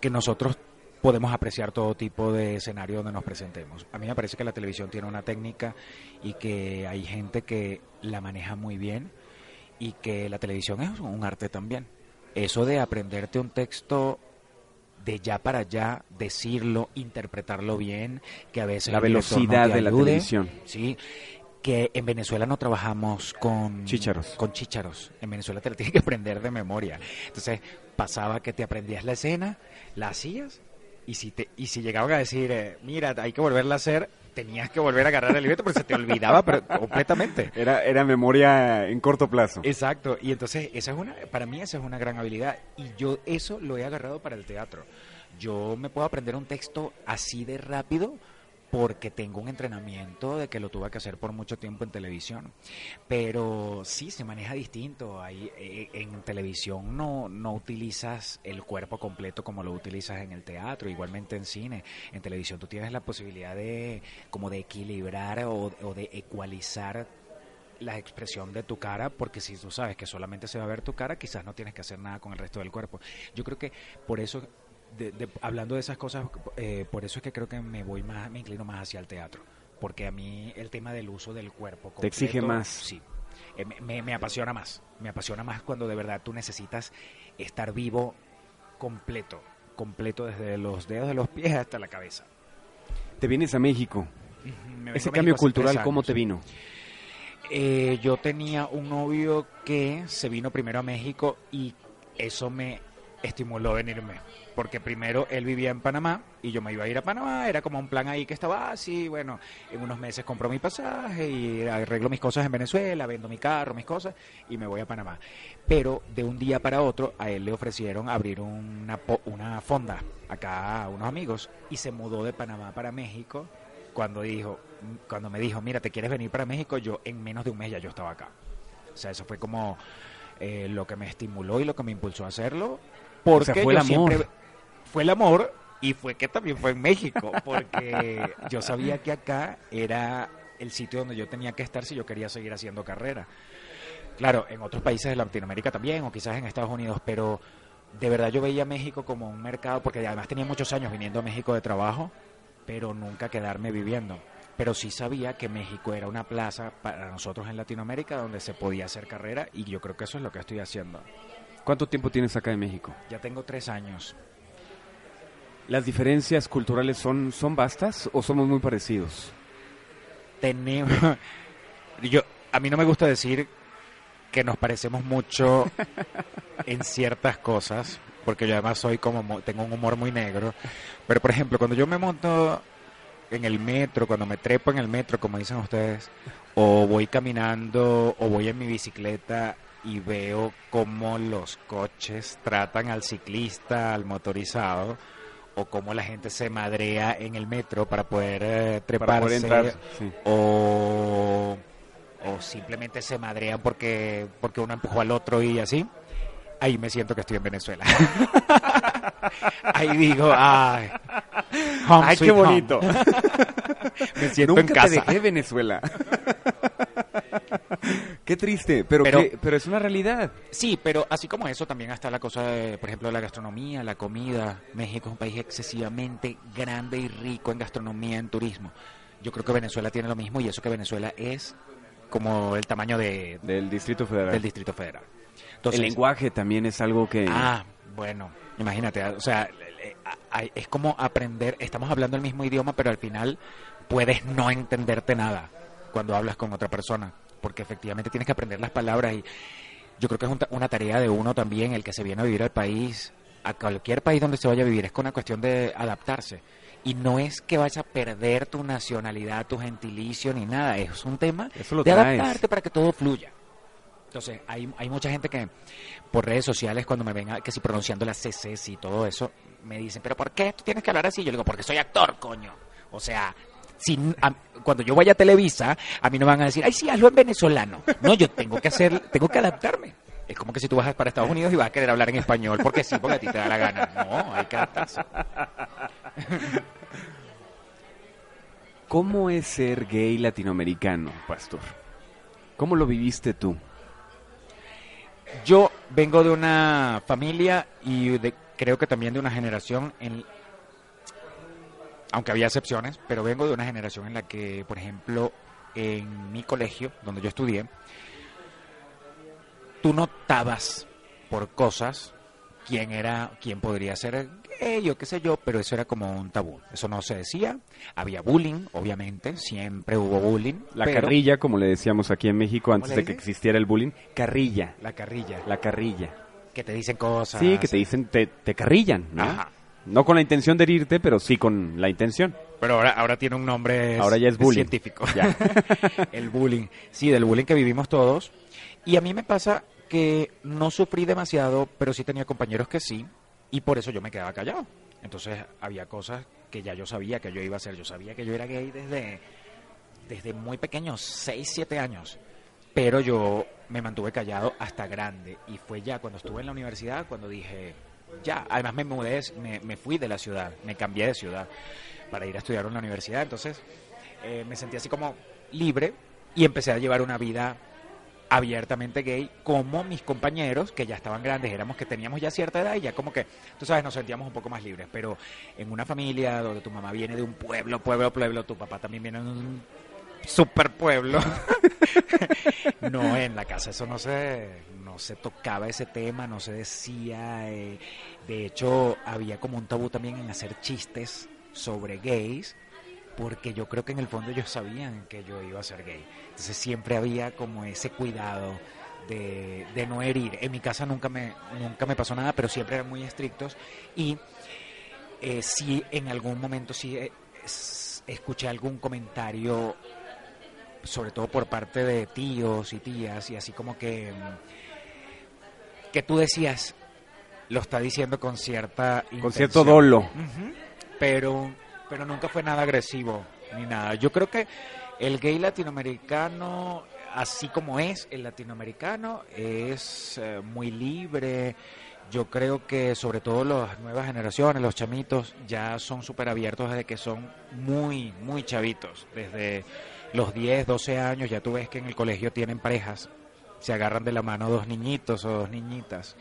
que nosotros podemos apreciar todo tipo de escenario donde nos presentemos. A mí me parece que la televisión tiene una técnica y que hay gente que la maneja muy bien y que la televisión es un arte también. Eso de aprenderte un texto de ya para allá, decirlo, interpretarlo bien, que a veces La no velocidad de la televisión. Sí, que en Venezuela no trabajamos con Chícharos. Con chícharos. En Venezuela te la tienes que aprender de memoria. Entonces pasaba que te aprendías la escena, la hacías y si te y si llegaban a decir, eh, mira, hay que volverla a hacer, tenías que volver a agarrar el libreto porque se te olvidaba pero, completamente. Era, era memoria en corto plazo. Exacto, y entonces esa es una, para mí esa es una gran habilidad y yo eso lo he agarrado para el teatro. Yo me puedo aprender un texto así de rápido porque tengo un entrenamiento de que lo tuve que hacer por mucho tiempo en televisión. Pero sí, se maneja distinto. Ahí, eh, en televisión no, no utilizas el cuerpo completo como lo utilizas en el teatro, igualmente en cine. En televisión tú tienes la posibilidad de como de equilibrar o, o de ecualizar la expresión de tu cara, porque si tú sabes que solamente se va a ver tu cara, quizás no tienes que hacer nada con el resto del cuerpo. Yo creo que por eso, de- de- hablando de esas cosas, eh, por eso es que creo que me voy más, me inclino más hacia el teatro, porque a mí el tema del uso del cuerpo Te exige más. Sí, Eh, me, apasiona más, me apasiona más cuando de verdad tú necesitas estar vivo completo, completo desde los dedos de los pies hasta la cabeza. Te vienes a México. Me Ese a cambio México cultural, ¿cómo te vino? Eh, yo tenía un novio que se vino primero a México y eso me estimuló venirme. Porque primero él vivía en Panamá y yo me iba a ir a Panamá. Era como un plan ahí que estaba así. Bueno, en unos meses compro mi pasaje y arreglo mis cosas en Venezuela, vendo mi carro, mis cosas y me voy a Panamá. Pero de un día para otro a él le ofrecieron abrir una, una fonda acá a unos amigos y se mudó de Panamá para México cuando dijo cuando me dijo mira te quieres venir para México yo en menos de un mes ya yo estaba acá o sea eso fue como eh, lo que me estimuló y lo que me impulsó a hacerlo porque sea, fue yo el amor. siempre- fue el amor y fue que también fue en México porque yo sabía que acá era el sitio donde yo tenía que estar si yo quería seguir haciendo carrera claro en otros países de Latinoamérica también o quizás en Estados Unidos pero de verdad yo veía México como un mercado porque además tenía muchos años viniendo a México de trabajo pero nunca quedarme viviendo. Pero sí sabía que México era una plaza para nosotros en Latinoamérica donde se podía hacer carrera y yo creo que eso es lo que estoy haciendo. ¿Cuánto tiempo tienes acá en México? Ya tengo tres años. ¿Las diferencias culturales son, son vastas o somos muy parecidos? Tenemos... Yo, a mí no me gusta decir que nos parecemos mucho en ciertas cosas, porque yo además soy como, tengo un humor muy negro. Pero por ejemplo, cuando yo me monto en el metro, cuando me trepo en el metro, como dicen ustedes, o voy caminando o voy en mi bicicleta y veo cómo los coches tratan al ciclista, al motorizado, o cómo la gente se madrea en el metro para poder eh, treparse, Para poder entrar. sí. o, o simplemente se madrean porque, porque uno empujó al otro y así, ahí me siento que estoy en Venezuela. ahí digo, ay, home ¡Ay, qué home". bonito! Me siento Nunca en casa. te dejé Venezuela. qué triste, pero, Pero- es una realidad. Sí, pero así como eso también está la cosa de, por ejemplo, la gastronomía, la comida. México es un país excesivamente grande y rico en gastronomía, en turismo. Yo creo que Venezuela tiene lo mismo y eso que Venezuela es como el tamaño de, Del Distrito Federal. del Distrito Federal. el Entonces, lenguaje también es algo que... Ah, bueno, imagínate, o sea, es como aprender, estamos hablando el mismo idioma, pero al final puedes no entenderte nada cuando hablas con otra persona, porque efectivamente tienes que aprender las palabras y yo creo que es un una tarea de uno también, el que se viene a vivir al país, a cualquier país donde se vaya a vivir, es con una cuestión de adaptarse. Y no es que vayas a perder tu nacionalidad, tu gentilicio, ni nada, es un tema Eso lo de traes. adaptarte para que todo fluya. Entonces, hay, hay mucha gente que por redes sociales, cuando me ven a- que si pronunciando las CCs y todo eso, me dicen, pero ¿por qué tú tienes que hablar así? Yo le digo, porque soy actor, coño. O sea, Si, a- cuando yo vaya a Televisa, a mí no me van a decir, ay, sí, hazlo en venezolano. No, yo tengo que hacer, tengo que adaptarme. Es como que si tú vas para Estados Unidos y vas a querer hablar en español, porque sí, porque a ti te da la gana. No, hay que adaptarse. ¿Cómo es ser gay latinoamericano, pastor? ¿Cómo lo viviste tú? Yo vengo de una familia y de- creo que también de una generación, en, aunque había excepciones, pero vengo de una generación en la que, por ejemplo, en mi colegio, donde yo estudié, tú notabas por cosas quién era, quién podría ser gay o qué sé yo, pero eso era como un tabú. Eso no se decía. Había bullying, obviamente, siempre hubo bullying. La pero- carrilla, como le decíamos aquí en México antes de que existiera el bullying. Carrilla, La carrilla. la carrilla. Que te dicen cosas. Sí, que te dicen, te, te carrillan, ¿no? Ajá. No con la intención de herirte, pero sí con la intención. Pero ahora, ahora tiene un nombre Ahora ya es bullying. científico. Ya. el bullying. Sí, del bullying que vivimos todos. Y a mí me pasa que no sufrí demasiado, pero sí tenía compañeros que sí. Y por eso yo me quedaba callado. Entonces había cosas que ya yo sabía que yo iba a hacer. Yo sabía que yo era gay desde, desde muy pequeño, 6, 7 años. Pero yo me mantuve callado hasta grande. Y fue ya cuando estuve en la universidad cuando dije, ya, además me mudé, me, me fui de la ciudad, me cambié de ciudad para ir a estudiar en la universidad. Entonces eh, me sentí así como libre y empecé a llevar una vida abiertamente gay como mis compañeros que ya estaban grandes, éramos que teníamos ya cierta edad y ya como que, tú sabes, nos sentíamos un poco más libres, pero en una familia donde tu mamá viene de un pueblo, pueblo, pueblo, tu papá también viene de un super pueblo. no, en la casa eso no se, no se tocaba ese tema, no se decía. eh, de hecho, había como un tabú también en hacer chistes sobre gays, porque yo creo que en el fondo ellos sabían que yo iba a ser gay. Entonces siempre había como ese cuidado de, de no herir. En mi casa nunca me, nunca me pasó nada, pero siempre eran muy estrictos. Y eh, en algún momento sí eh, es- escuché algún comentario sobre todo por parte de tíos y tías, y así como que, mm, que tú decías, lo está diciendo con cierta Con cierto intención. dolo. Pero, pero nunca fue nada agresivo ni nada. Yo creo que el gay latinoamericano, así como es el latinoamericano, es eh, muy libre. Yo creo que sobre todo las nuevas generaciones, los chamitos, ya son súper abiertos desde que son muy, muy chavitos. Desde los 10, 12 años ya tú ves que en el colegio tienen parejas. Se agarran de la mano dos niñitos o dos niñitas.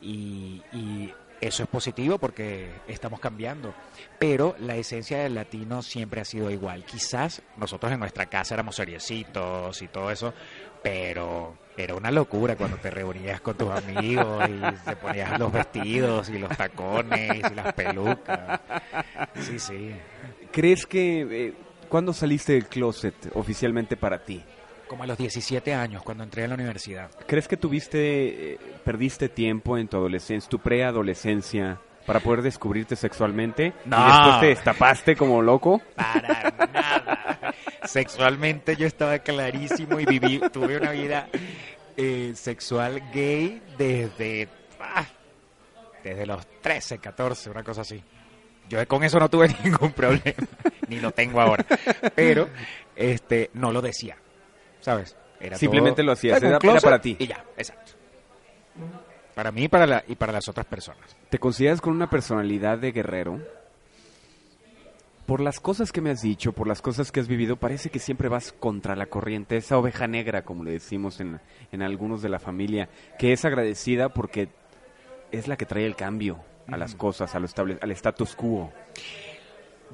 Y, y eso es positivo porque estamos cambiando. Pero la esencia del latino siempre ha sido igual. Quizás nosotros en nuestra casa éramos seriecitos y todo eso, pero era una locura cuando te reunías con tus amigos y te ponías los vestidos y los tacones y las pelucas. Sí, sí. ¿Crees que... eh, ¿Cuándo saliste del closet oficialmente para ti? Como a los 17 años, cuando entré a la universidad. ¿Crees que tuviste, eh, perdiste tiempo en tu adolescencia, tu preadolescencia, para poder descubrirte sexualmente? No. ¿Y después te destapaste como loco? Para nada. Sexualmente yo estaba clarísimo y viví, tuve una vida eh, sexual gay desde, ah, desde los 13, 14, una cosa así. Yo con eso no tuve ningún problema, ni lo tengo ahora. Pero este no lo decía, ¿sabes? Era Simplemente todo- lo hacías, era- para ti. Y ya, exacto. Para mí y para, la, y para las otras personas. ¿Te consideras con una personalidad de guerrero? Por las cosas que me has dicho, por las cosas que has vivido, parece que siempre vas contra la corriente, esa oveja negra, como le decimos en, en algunos de la familia, que es agradecida porque es la que trae el cambio a las cosas, a lo estable, al status quo.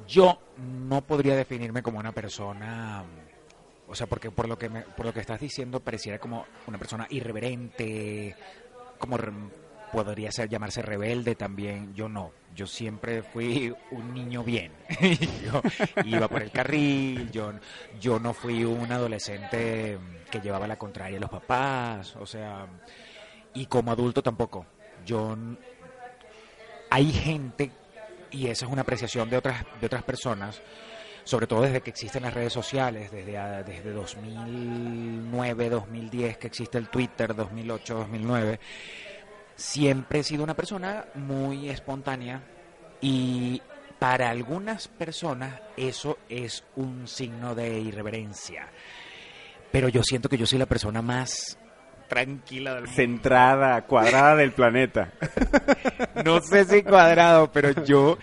Yo no podría definirme como una persona, o sea, porque por lo que me- por lo que estás diciendo pareciera como una persona irreverente, como re- podría ser llamarse rebelde también. Yo no, yo siempre fui un niño bien. iba por el carril, yo yo no fui un adolescente que llevaba la contraria a los papás, o sea, y como adulto tampoco. Yo hay gente y esa es una apreciación de otras de otras personas sobre todo desde que existen las redes sociales desde ah, desde 2009 2010 que existe el Twitter 2008 2009 siempre he sido una persona muy espontánea y para algunas personas eso es un signo de irreverencia. Pero yo siento que yo soy la persona más tranquila del mundo. Centrada, cuadrada del planeta. No sé si cuadrado, pero yo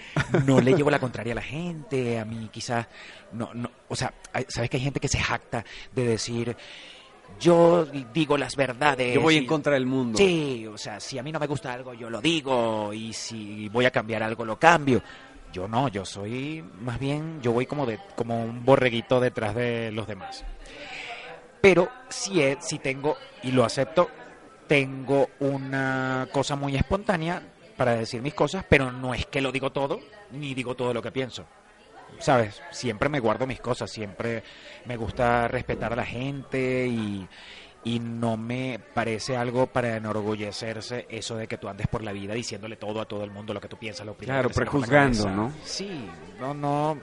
no le llevo la contraria a la gente. A mí quizás, no, no, o sea, hay- sabes que hay gente que se jacta de decir, yo digo las verdades. Yo voy y- en contra del mundo. Sí, o sea, si a mí no me gusta algo, yo lo digo, y si voy a cambiar algo, lo cambio. Yo no, yo soy más bien, yo voy como de como un borreguito detrás de los demás. Pero si es, si tengo y lo acepto, tengo una cosa muy espontánea para decir mis cosas, pero no es que lo digo todo ni digo todo lo que pienso. ¿Sabes? Siempre me guardo mis cosas, siempre me gusta respetar a la gente y, y no me parece algo para enorgullecerse eso de que tú andes por la vida diciéndole todo a todo el mundo lo que tú piensas, lo primero Claro, prejuzgando. ¿no? Sí, no, no,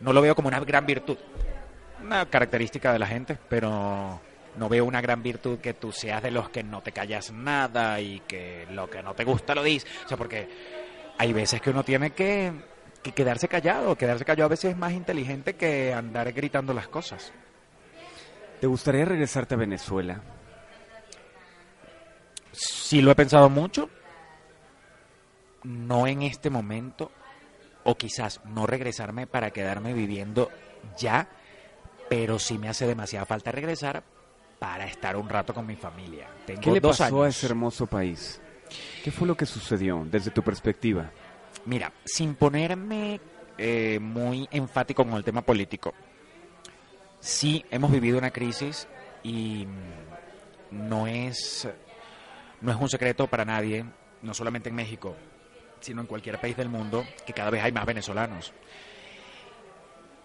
no lo veo como una gran virtud. Una característica de la gente, pero no veo una gran virtud que tú seas de los que no te callas nada y que lo que no te gusta lo dices. O sea, porque hay veces que uno tiene que, que quedarse callado. Quedarse callado a veces es más inteligente que andar gritando las cosas. ¿Te gustaría regresarte a Venezuela? Sí lo he pensado mucho, no en este momento, o quizás no regresarme para quedarme viviendo ya, pero sí me hace demasiada falta regresar para estar un rato con mi familia. Tengo ¿Qué le dos pasó años. a ese hermoso país? ¿Qué fue lo que sucedió desde tu perspectiva? Mira, sin ponerme eh, muy enfático con el tema político, sí hemos vivido una crisis y mm, no es, no es un secreto para nadie, no solamente en México, sino en cualquier país del mundo, que cada vez hay más venezolanos.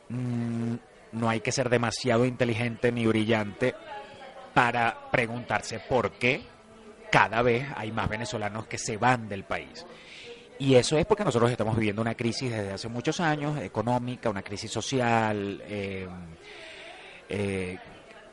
Mm, No hay que ser demasiado inteligente ni brillante para preguntarse por qué cada vez hay más venezolanos que se van del país. Y eso es porque nosotros estamos viviendo una crisis desde hace muchos años, económica, una crisis social, eh, eh,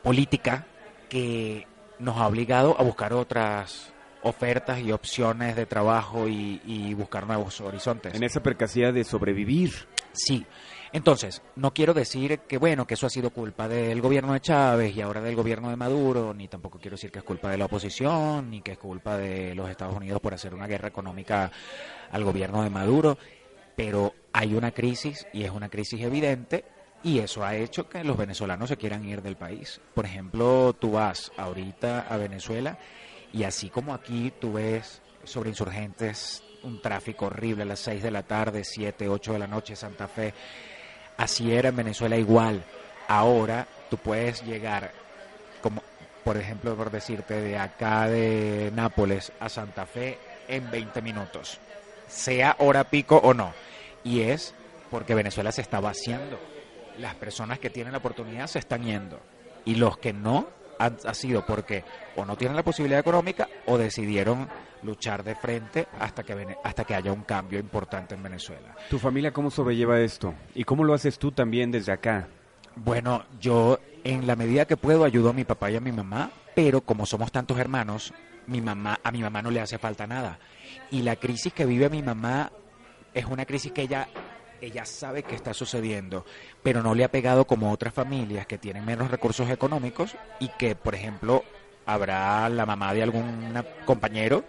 política, que nos ha obligado a buscar otras ofertas y opciones de trabajo y, y buscar nuevos horizontes. En esa percacidad de sobrevivir. Sí. Entonces, no quiero decir que, bueno, que eso ha sido culpa del gobierno de Chávez y ahora del gobierno de Maduro, ni tampoco quiero decir que es culpa de la oposición, ni que es culpa de los Estados Unidos por hacer una guerra económica al gobierno de Maduro, pero hay una crisis y es una crisis evidente y eso ha hecho que los venezolanos se quieran ir del país. Por ejemplo, tú vas ahorita a Venezuela y así como aquí tú ves sobre insurgentes un tráfico horrible a las 6 de la tarde, 7, 8 de la noche, Santa Fe. Así era en Venezuela igual. Ahora tú puedes llegar, como por ejemplo, por decirte, de acá de Nápoles a Santa Fe en 20 minutos, sea hora pico o no. Y es porque Venezuela se está vaciando. Las personas que tienen la oportunidad se están yendo. Y los que no ha sido porque o no tienen la posibilidad económica o decidieron luchar de frente hasta que, hasta que haya un cambio importante en Venezuela. ¿Tu familia cómo sobrelleva esto? ¿Y cómo lo haces tú también desde acá? Bueno, yo en la medida que puedo ayudo a mi papá y a mi mamá, pero como somos tantos hermanos, mi mamá a mi mamá no le hace falta nada. Y la crisis que vive mi mamá es una crisis que ella ella sabe que está sucediendo, pero no le ha pegado como otras familias que tienen menos recursos económicos y que, por ejemplo, habrá la mamá de algún compañero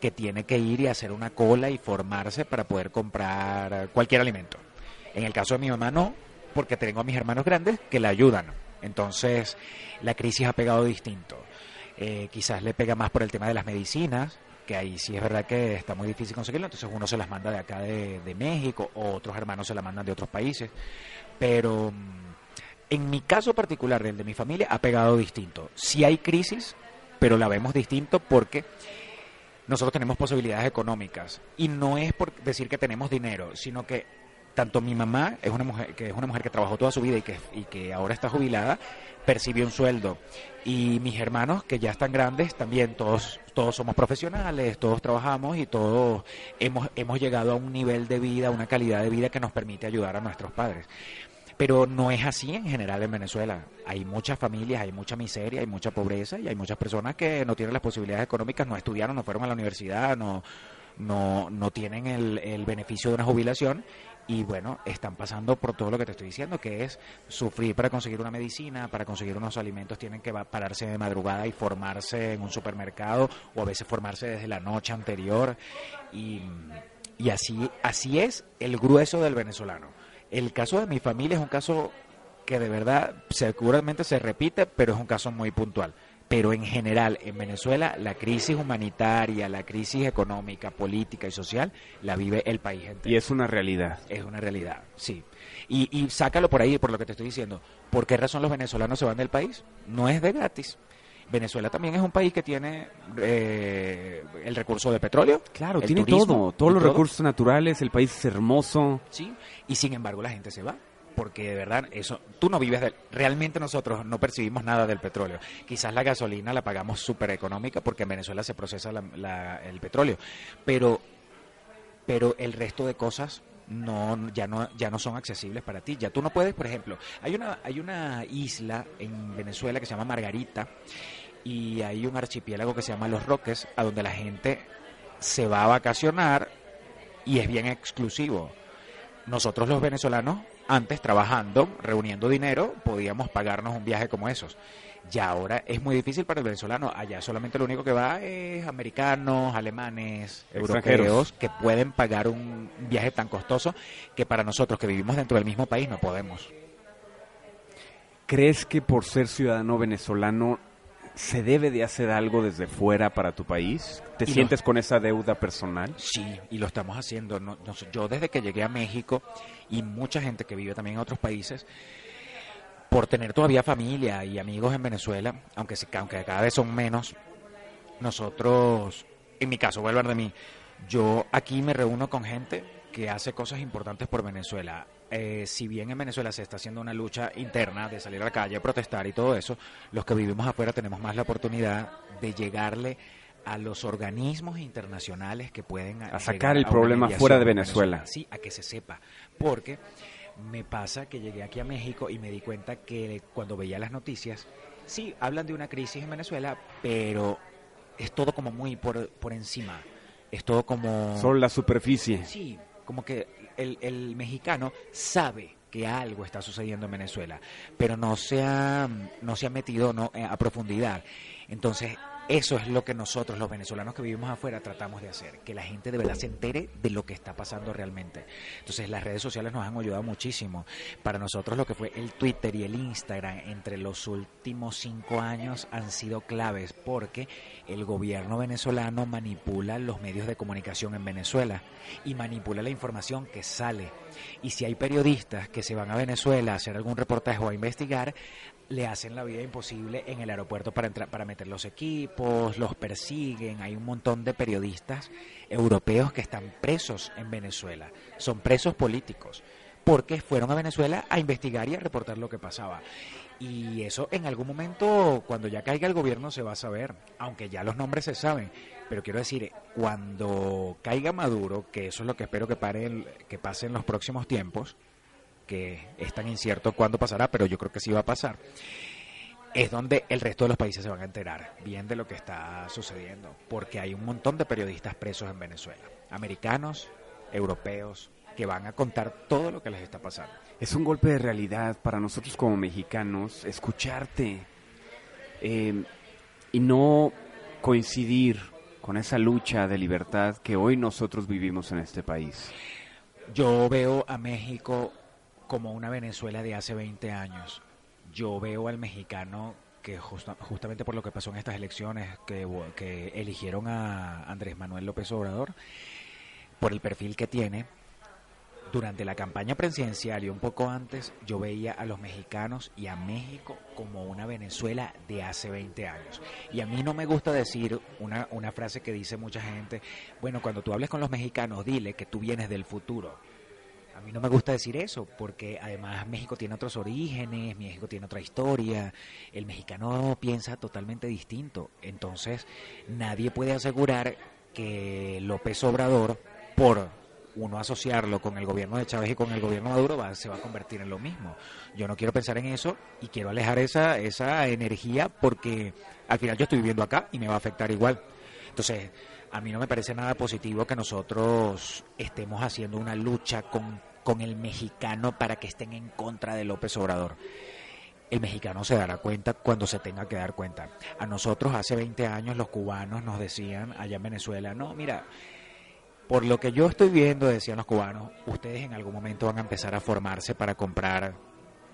que tiene que ir y hacer una cola y formarse para poder comprar cualquier alimento. En el caso de mi mamá no, porque tengo a mis hermanos grandes que la ayudan. Entonces, la crisis ha pegado distinto. Eh, quizás le pega más por el tema de las medicinas, que ahí sí es verdad que está muy difícil conseguirlo, entonces uno se las manda de acá de, de México o otros hermanos se las mandan de otros países. Pero mm, en mi caso particular, el de mi familia, ha pegado distinto. Sí hay crisis, pero la vemos distinto porque nosotros tenemos posibilidades económicas y no es por decir que tenemos dinero, sino que tanto mi mamá es una mujer que es una mujer que trabajó toda su vida y que y que ahora está jubilada percibe un sueldo y mis hermanos que ya están grandes también todos todos somos profesionales todos trabajamos y todos hemos hemos llegado a un nivel de vida una calidad de vida que nos permite ayudar a nuestros padres pero no es así en general en Venezuela. Hay muchas familias, hay mucha miseria, hay mucha pobreza y hay muchas personas que no tienen las posibilidades económicas, no estudiaron, no fueron a la universidad, no, no, no tienen el, el beneficio de una jubilación y bueno, están pasando por todo lo que te estoy diciendo, que es sufrir para conseguir una medicina, para conseguir unos alimentos, tienen que pararse de madrugada y formarse en un supermercado o a veces formarse desde la noche anterior y, y así, así es el grueso del venezolano. El caso de mi familia es un caso que de verdad seguramente se repite, pero es un caso muy puntual pero en general en Venezuela la crisis humanitaria, la crisis económica, política y social la vive el país entero. Y es una realidad. Es una realidad, sí. Y, y sácalo por ahí, por lo que te estoy diciendo. ¿Por qué razón los venezolanos se van del país? No es de gratis. Venezuela también es un país que tiene eh, el recurso de petróleo. Claro, tiene todo, todos los recursos naturales, el país es hermoso. Sí, y sin embargo la gente se va porque de verdad eso tú no vives del, realmente nosotros no percibimos nada del petróleo. Quizás la gasolina la pagamos súper económica porque en Venezuela se procesa el petróleo pero pero el resto de cosas no ya no ya no son accesibles para ti. Ya tú no puedes por ejemplo hay una hay una isla en Venezuela que se llama Margarita y hay un archipiélago que se llama Los Roques a donde la gente se va a vacacionar y es bien exclusivo. Nosotros los venezolanos antes trabajando, reuniendo dinero, podíamos pagarnos un viaje como esos. Ya ahora es muy difícil para el venezolano. Allá solamente lo único que va es americanos, alemanes, europeos, que pueden pagar un viaje tan costoso que para nosotros que vivimos dentro del mismo país no podemos. ¿Crees que por ser ciudadano venezolano ¿Se debe de hacer algo desde fuera para tu país? ¿Te sientes con esa deuda personal? Sí, y lo estamos haciendo. yo desde que llegué a México y mucha gente que vive también en otros países, por tener todavía familia y amigos en Venezuela, aunque, aunque cada vez son menos, nosotros, en mi caso, voy a hablar de mí, yo aquí me reúno con gente que hace cosas importantes por Venezuela. Eh, si bien en Venezuela se está haciendo una lucha interna de salir a la calle, protestar y todo eso, los que vivimos afuera tenemos más la oportunidad de llegarle a los organismos internacionales que pueden a sacar el problema fuera de Venezuela. Sí, a que se sepa, porque me pasa que llegué aquí a México y me di cuenta que cuando veía las noticias, sí, hablan de una crisis en Venezuela, pero es todo como muy por, por encima. Es todo como... Solo la superficie. Sí, como que el, mexicano sabe que algo está sucediendo en Venezuela, pero no se ha, no se ha metido no, a profundidad. Entonces, eso es lo que nosotros, los venezolanos que vivimos afuera, tratamos de hacer, que la gente de verdad se entere de lo que está pasando realmente. Entonces las redes sociales nos han ayudado muchísimo. Para nosotros lo que fue el Twitter y el Instagram entre los últimos cinco años han sido claves porque el gobierno venezolano manipula los medios de comunicación en Venezuela y manipula la información que sale. Y si hay periodistas que se van a Venezuela a hacer algún reportaje o a investigar, le hacen la vida imposible en el aeropuerto para entrar, para meter los equipos, los persiguen. Hay un montón de periodistas europeos que están presos en Venezuela. Son presos políticos porque fueron a Venezuela a investigar y a reportar lo que pasaba. Y eso en algún momento, cuando ya caiga el gobierno, se va a saber, aunque ya los nombres se saben. Pero quiero decir, cuando caiga Maduro, que eso es lo que espero que, pare que pase en los próximos tiempos, que es tan incierto cuándo pasará, pero yo creo que sí va a pasar, es donde el resto de los países se van a enterar bien de lo que está sucediendo, porque hay un montón de periodistas presos en Venezuela, americanos, europeos, que van a contar todo lo que les está pasando. Es un golpe de realidad para nosotros como mexicanos escucharte eh, y no coincidir con esa lucha de libertad que hoy nosotros vivimos en este país. Yo veo a México como una Venezuela de hace 20 años. Yo veo al mexicano que justamente por lo que pasó en estas elecciones, que, eligieron a Andrés Manuel López Obrador, por el perfil que tiene, durante la campaña presidencial y un poco antes, yo veía a los mexicanos y a México como una Venezuela de hace 20 años. Y a mí no me gusta decir una, una frase que dice mucha gente, bueno, cuando tú hables con los mexicanos, dile que tú vienes del futuro a mí no me gusta decir eso, porque además México tiene otros orígenes, México tiene otra historia, el mexicano piensa totalmente distinto. Entonces, nadie puede asegurar que López Obrador, por uno asociarlo con el gobierno de Chávez y con el gobierno de Maduro, va, se va a convertir en lo mismo. Yo no quiero pensar en eso y quiero alejar esa, esa energía porque al final yo estoy viviendo acá y me va a afectar igual. Entonces, a mí no me parece nada positivo que nosotros estemos haciendo una lucha con, con el mexicano para que estén en contra de López Obrador. El mexicano se dará cuenta cuando se tenga que dar cuenta. A nosotros hace 20 años los cubanos nos decían allá en Venezuela, no, mira, por lo que yo estoy viendo, decían los cubanos, ustedes en algún momento van a empezar a formarse para comprar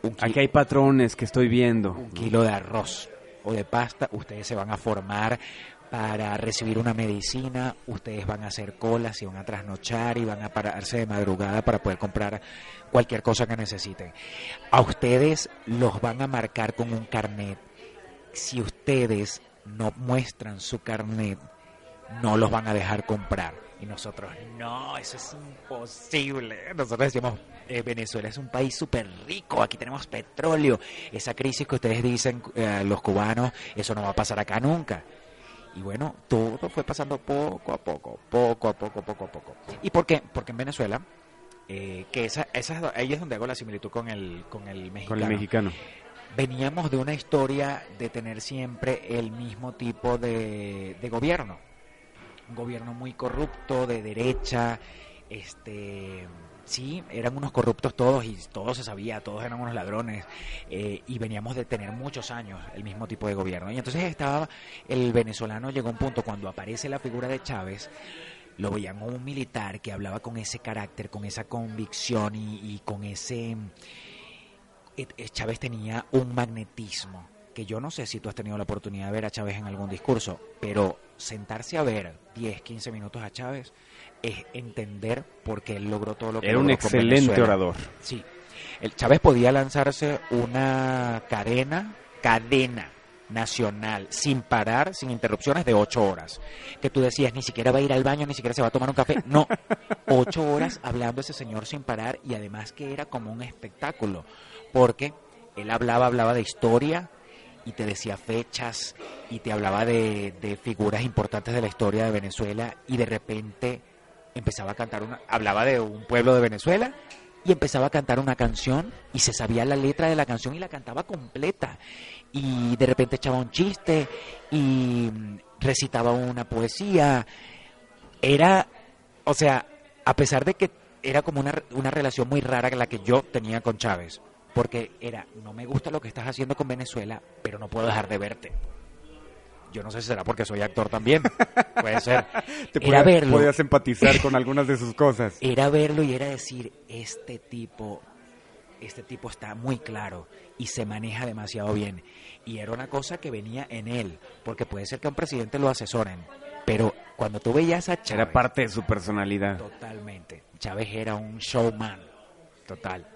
un, ki- Aquí hay patrones que estoy viendo. un kilo de arroz o de pasta, ustedes se van a formar para recibir una medicina, ustedes van a hacer colas y van a trasnochar y van a pararse de madrugada para poder comprar cualquier cosa que necesiten. A ustedes los van a marcar con un carnet. Si ustedes no muestran su carnet, no los van a dejar comprar. Y nosotros, no, eso es imposible. Nosotros decimos, eh, Venezuela es un país súper rico, aquí tenemos petróleo. Esa crisis que ustedes dicen, eh, los cubanos, eso no va a pasar acá nunca. Y bueno, todo fue pasando poco a poco, poco a poco, poco a poco. ¿Y por qué? Porque en Venezuela, eh, que esa, esa es, ahí es donde hago la similitud con el, con el mexicano Con el mexicano. veníamos de una historia de tener siempre el mismo tipo de, de gobierno. Un gobierno muy corrupto, de derecha, este sí, eran unos corruptos todos y todo se sabía, todos eran unos ladrones eh, y veníamos de tener muchos años el mismo tipo de gobierno. Y entonces estaba, el venezolano llegó a un punto cuando aparece la figura de Chávez, lo veían como un militar que hablaba con ese carácter, con esa convicción y, y con ese... eh, eh, Chávez tenía un magnetismo que yo no sé si tú has tenido la oportunidad de ver a Chávez en algún discurso, pero sentarse a ver 10, 15 minutos a Chávez es entender por qué él logró todo lo que Era un excelente orador. Sí. El Chávez podía lanzarse una cadena, cadena nacional, sin parar, sin interrupciones, de ocho horas. Que tú decías, ni siquiera va a ir al baño, ni siquiera se va a tomar un café. No, ocho horas hablando ese señor sin parar y además que era como un espectáculo, porque él hablaba, hablaba de historia y te decía fechas y te hablaba de, de figuras importantes de la historia de Venezuela y de repente empezaba a cantar una, hablaba de un pueblo de Venezuela y empezaba a cantar una canción y se sabía la letra de la canción y la cantaba completa. Y de repente echaba un chiste y recitaba una poesía. Era o sea a pesar de que era como una, una relación muy rara la que yo tenía con Chávez porque era no me gusta lo que estás haciendo con Venezuela pero no puedo dejar de verte yo no sé si será porque soy actor también puede ser Te era podías- verlo podías empatizar con algunas de sus cosas. era verlo y era decir, este tipo, este tipo está muy claro y se maneja demasiado bien. Y era una cosa que venía en él, porque puede ser que a un presidente lo asesoren, pero cuando tú veías a Chávez, Era parte de su personalidad. totalmente, Chávez era un showman, total.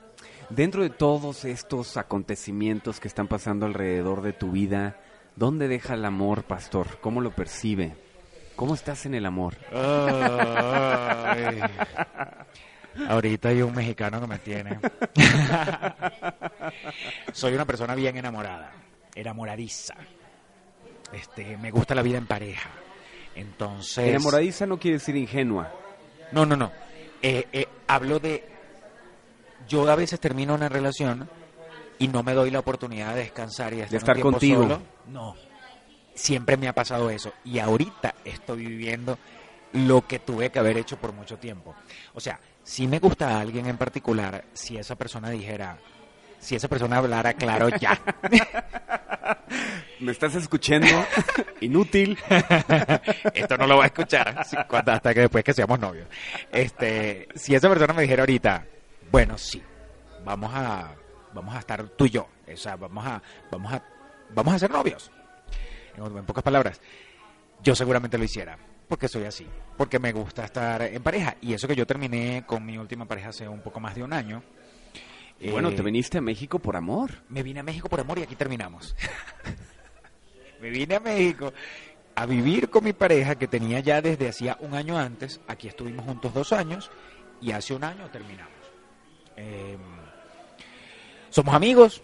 Dentro de todos estos acontecimientos que están pasando alrededor de tu vida, ¿dónde deja el amor, pastor? ¿Cómo lo percibe? ¿Cómo estás en el amor? Ahorita hay un mexicano que me tiene. Soy una persona bien enamorada, enamoradiza. Este, me gusta la vida en pareja. Entonces, Enamoradiza no quiere decir ingenua. no, no, no. Eh, eh, hablo de. Yo a veces termino una relación y no me doy la oportunidad de descansar y de estar, un estar tiempo contigo. solo. No. Siempre me ha pasado eso. Y ahorita estoy viviendo lo que tuve que haber hecho por mucho tiempo. O sea, si me gusta a alguien en particular, si esa persona dijera. Si esa persona hablara claro ya. ¿Me estás escuchando? Inútil. Esto no lo va a escuchar hasta que después que seamos novios. Este, si esa persona me dijera ahorita, bueno, sí, vamos a, vamos a estar tú y yo, o sea, vamos a, vamos a, vamos a ser novios. En, en pocas palabras, yo seguramente lo hiciera, porque soy así, porque me gusta estar en pareja y eso que yo terminé con mi última pareja hace un poco más de un año. Bueno, eh, te viniste a México por amor. me vine a México por amor y aquí terminamos. me vine a México a vivir con mi pareja que tenía ya desde hacía un año antes. Aquí estuvimos juntos dos años y hace un año terminamos. Eh, somos amigos,